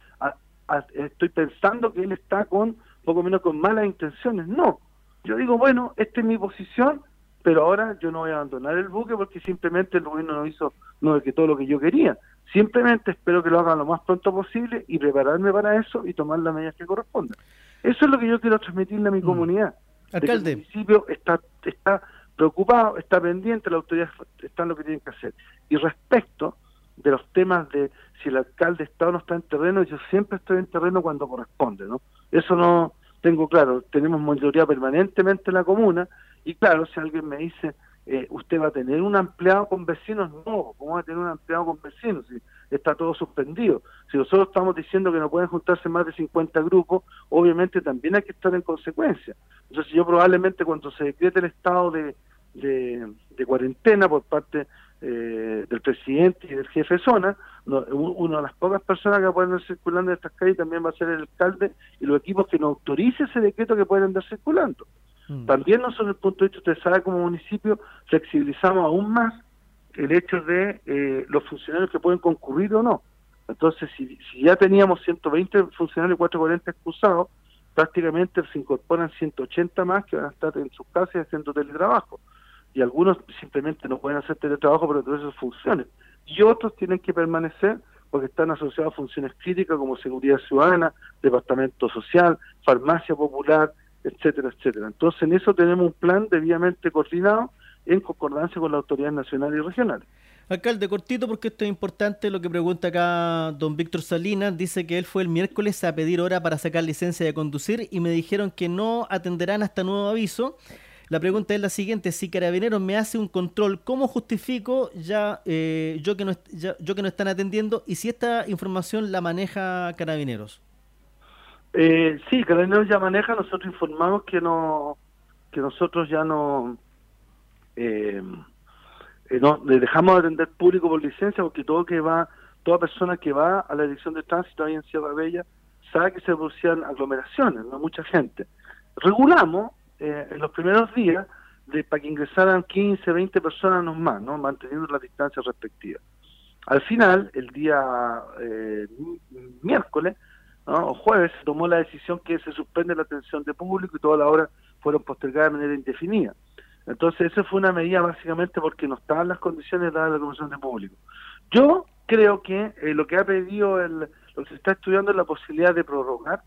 estoy pensando que él está con poco menos con malas intenciones. No, yo digo, bueno, esta es mi posición, pero ahora yo no voy a abandonar el buque porque simplemente el gobierno no hizo no que todo lo que yo quería. Simplemente espero que lo hagan lo más pronto posible y prepararme para eso y tomar las medidas que correspondan. Eso es lo que yo quiero transmitirle a mi mm. comunidad. Alcalde. el municipio está, está preocupado, está pendiente, la autoridad está en lo que tienen que hacer. Y respecto de los temas de si el alcalde está o no está en terreno, yo siempre estoy en terreno cuando corresponde, ¿no? Eso no tengo claro, tenemos monitoría permanentemente en la comuna y claro, si alguien me dice, eh, usted va a tener un empleado con vecinos, no, ¿cómo va a tener un empleado con vecinos? Si está todo suspendido. Si nosotros estamos diciendo que no pueden juntarse más de 50 grupos, obviamente también hay que estar en consecuencia. Entonces yo probablemente cuando se decrete el estado de, de, cuarentena por parte eh, del presidente y del jefe de zona, una de las pocas personas que pueden andar circulando en estas calles también va a ser el alcalde y los equipos que no autorice ese decreto que pueden andar circulando. Mm. También nosotros, desde el punto de vista, usted sabe, como municipio, flexibilizamos aún más el hecho de eh, los funcionarios que pueden concurrir o no. Entonces, si, si ya teníamos 120 funcionarios y 440 expulsados, prácticamente se incorporan 180 más que van a estar en sus casas haciendo teletrabajo. Y algunos simplemente no pueden hacer teletrabajo por todas esas funciones. Y otros tienen que permanecer porque están asociados a funciones críticas como seguridad ciudadana, departamento social, farmacia popular, etcétera, etcétera. Entonces, en eso tenemos un plan debidamente coordinado en concordancia con las autoridades nacionales y regionales. Alcalde, cortito porque esto es importante lo que pregunta acá don Víctor Salinas. Dice que él fue el miércoles a pedir hora para sacar licencia de conducir y me dijeron que no atenderán hasta nuevo aviso. La pregunta es la siguiente, si Carabineros me hace un control, ¿cómo justifico ya, eh, yo, que no, yo que no están atendiendo y si esta información la maneja Carabineros? Eh, sí, Carabineros ya maneja, nosotros informamos que no que nosotros ya no eh, eh, no le dejamos de atender público por licencia porque todo que va toda persona que va a la dirección de tránsito ahí en Sierra Bella sabe que se producían aglomeraciones, no mucha gente. Regulamos eh, en los primeros días de para que ingresaran 15, 20 personas no más, ¿no? manteniendo la distancia respectiva. Al final, el día eh, miércoles o jueves, se tomó la decisión que se suspende la atención de público y todas las horas fueron postergadas de manera indefinida. Entonces, esa fue una medida básicamente porque no estaban las condiciones dadas la Comisión de Público. Yo creo que eh, lo que ha pedido, el, lo que se está estudiando es la posibilidad de prorrogar,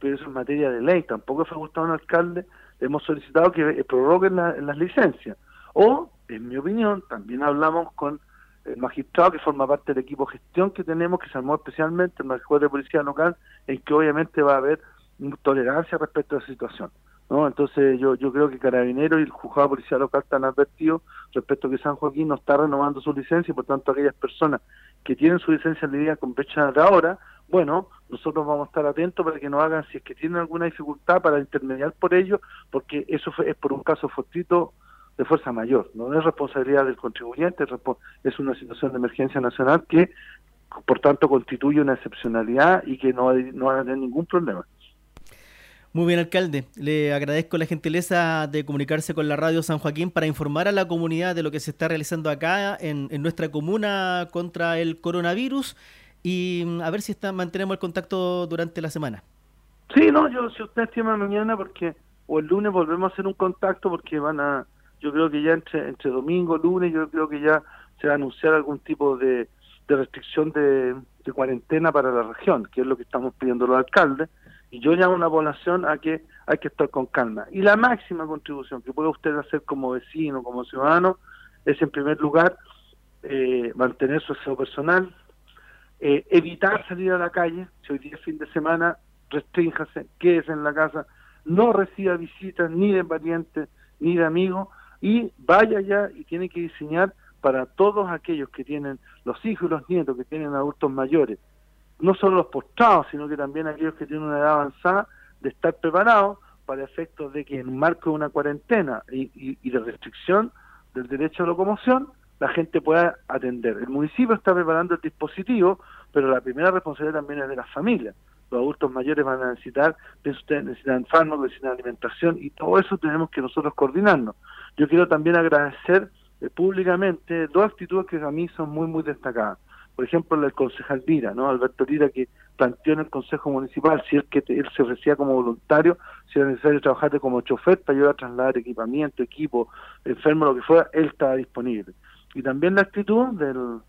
pero eso es materia de ley, tampoco fue gustado un alcalde, hemos solicitado que eh, prorroguen las licencias. O, en mi opinión, también hablamos con el magistrado que forma parte del equipo de gestión que tenemos, que se armó especialmente el magistrado de policía local, en que obviamente va a haber tolerancia respecto a la situación. ¿No? Entonces yo, yo creo que Carabineros y el juzgado de policía local están advertidos respecto a que San Joaquín no está renovando su licencia y por tanto aquellas personas que tienen su licencia en línea con fecha de ahora, bueno, nosotros vamos a estar atentos para que nos hagan si es que tienen alguna dificultad para intermediar por ello, porque eso es por un caso fortuito de fuerza mayor, no es responsabilidad del contribuyente, es una situación de emergencia nacional que por tanto constituye una excepcionalidad y que no, no va a tener ningún problema. Muy bien, alcalde. Le agradezco la gentileza de comunicarse con la radio San Joaquín para informar a la comunidad de lo que se está realizando acá en, nuestra comuna contra el coronavirus y mm, a ver si está, mantenemos el contacto durante la semana. Sí, no, yo si usted estima mañana porque o el lunes volvemos a hacer un contacto porque van a, yo creo que ya entre, entre domingo, lunes, yo creo que ya se va a anunciar algún tipo de, restricción de, de cuarentena para la región, que es lo que estamos pidiendo los alcaldes y yo llamo a la población a que hay que estar con calma. Y la máxima contribución que puede usted hacer como vecino, como ciudadano, es en primer lugar eh, mantener su aseo personal, eh, evitar salir a la calle, si hoy día es fin de semana, restrínjase, quédese en la casa, no reciba visitas ni de parientes ni de amigos y vaya ya y tiene que diseñar para todos aquellos que tienen los hijos y los nietos, que tienen adultos mayores, no solo los postrados, sino que también aquellos que tienen una edad avanzada, de estar preparados para efectos de que en marco de una cuarentena y, de restricción del derecho a locomoción, la gente pueda atender. El municipio está preparando el dispositivo, pero la primera responsabilidad también es de las familias. Los adultos mayores van a necesitar, ustedes necesitan fármacos, necesitan alimentación y todo eso tenemos que nosotros coordinarnos. Yo quiero también agradecer eh, públicamente dos actitudes que a mí son muy, muy destacadas por ejemplo, el concejal Lira, ¿no? Alberto Lira, que planteó en el Consejo Municipal si es que él se ofrecía como voluntario, si era necesario trabajar como chofer para ayudar a trasladar equipamiento, equipo, enfermo, lo que fuera, él estaba disponible. Y también la actitud del,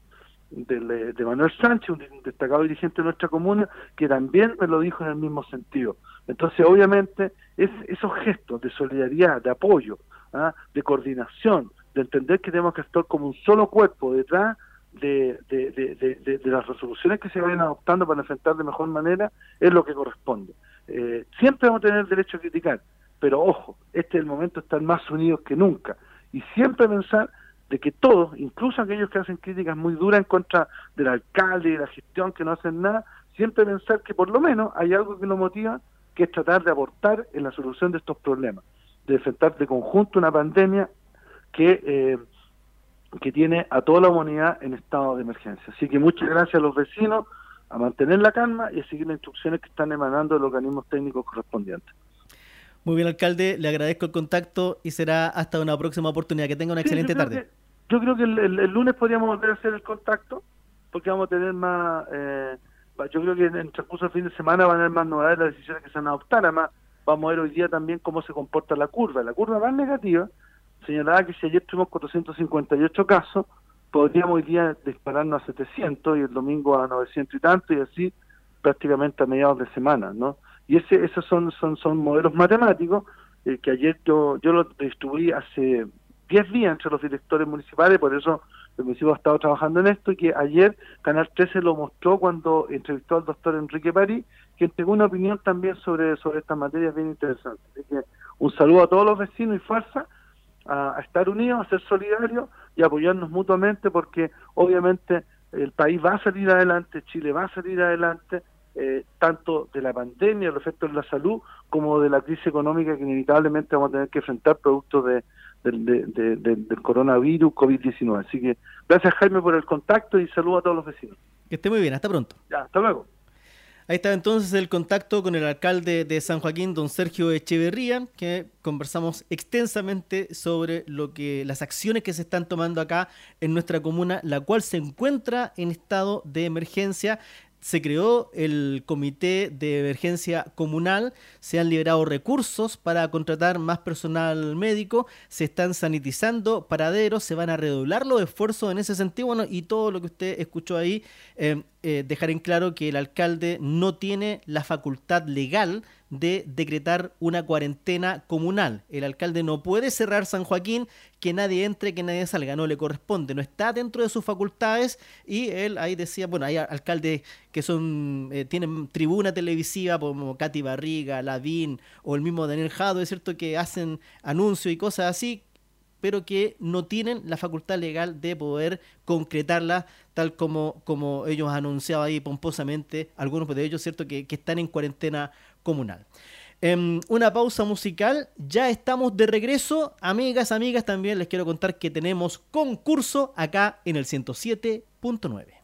eh, de Manuel Sánchez, un destacado dirigente de nuestra comuna, que también me lo dijo en el mismo sentido. Entonces, obviamente, es, esos gestos de solidaridad, de apoyo, ¿ah? de coordinación, de entender que tenemos que estar como un solo cuerpo detrás de, de, las resoluciones que se vayan adoptando para enfrentar de mejor manera es lo que corresponde. Eh, siempre vamos a tener derecho a criticar, pero ojo, este es el momento de estar más unidos que nunca y siempre pensar de que todos, incluso aquellos que hacen críticas muy duras en contra del alcalde y de la gestión que no hacen nada, siempre pensar que por lo menos hay algo que lo motiva, que es tratar de aportar en la solución de estos problemas, de enfrentar de conjunto una pandemia que eh, que tiene a toda la humanidad en estado de emergencia. Así que muchas gracias a los vecinos a mantener la calma y a seguir las instrucciones que están emanando de los organismos técnicos correspondientes. Muy bien, alcalde, le agradezco el contacto y será hasta una próxima oportunidad. Que tenga una excelente tarde. yo creo que el, lunes podríamos volver a hacer el contacto porque vamos a tener más... Eh, yo creo que en el transcurso del fin de semana van a haber más novedades de las decisiones que se van a adoptar. Además, vamos a ver hoy día también cómo se comporta la curva. La curva más negativa señalaba que si ayer tuvimos 458 casos, podríamos hoy día dispararnos a 700 y el domingo a 900 y tanto y así prácticamente a mediados de semana, ¿no? Y ese, esos son, modelos matemáticos eh, que ayer yo, yo lo distribuí hace 10 días entre los directores municipales, por eso el municipio ha estado trabajando en esto y que ayer Canal 13 lo mostró cuando entrevistó al doctor Enrique París, que entregó una opinión también sobre, sobre estas materias bien interesantes. Así que un saludo a todos los vecinos y fuerza a, estar unidos, a ser solidarios y apoyarnos mutuamente porque obviamente el país va a salir adelante, Chile va a salir adelante, eh, tanto de la pandemia, los efectos en la salud, como de la crisis económica que inevitablemente vamos a tener que enfrentar producto de, del coronavirus COVID-19. Así que gracias Jaime por el contacto y saludo a todos los vecinos. Que esté muy bien, hasta pronto. Ya, hasta luego. Ahí está entonces el contacto con el alcalde de San Joaquín, don Sergio Echeverría, que conversamos extensamente sobre lo que las acciones que se están tomando acá en nuestra comuna, la cual se encuentra en estado de emergencia se creó el comité de emergencia comunal, se han liberado recursos para contratar más personal médico, se están sanitizando paraderos, se van a redoblar los esfuerzos en ese sentido, bueno, y todo lo que usted escuchó ahí, eh, eh, dejar en claro que el alcalde no tiene la facultad legal de decretar una cuarentena comunal. El alcalde no puede cerrar San Joaquín, que nadie entre, que nadie salga, no le corresponde, no está dentro de sus facultades y él ahí decía, bueno, hay alcaldes que son eh, tienen tribuna televisiva como Katy Barriga, Lavín o el mismo Daniel Jado, es cierto que hacen anuncios y cosas así, pero que no tienen la facultad legal de poder concretarla tal como, como ellos han anunciado ahí pomposamente, algunos de ellos, ¿cierto?, que, que están en cuarentena comunal. En una pausa musical, ya estamos de regreso. Amigas, amigas, también les quiero contar que tenemos concurso acá en el 107.9.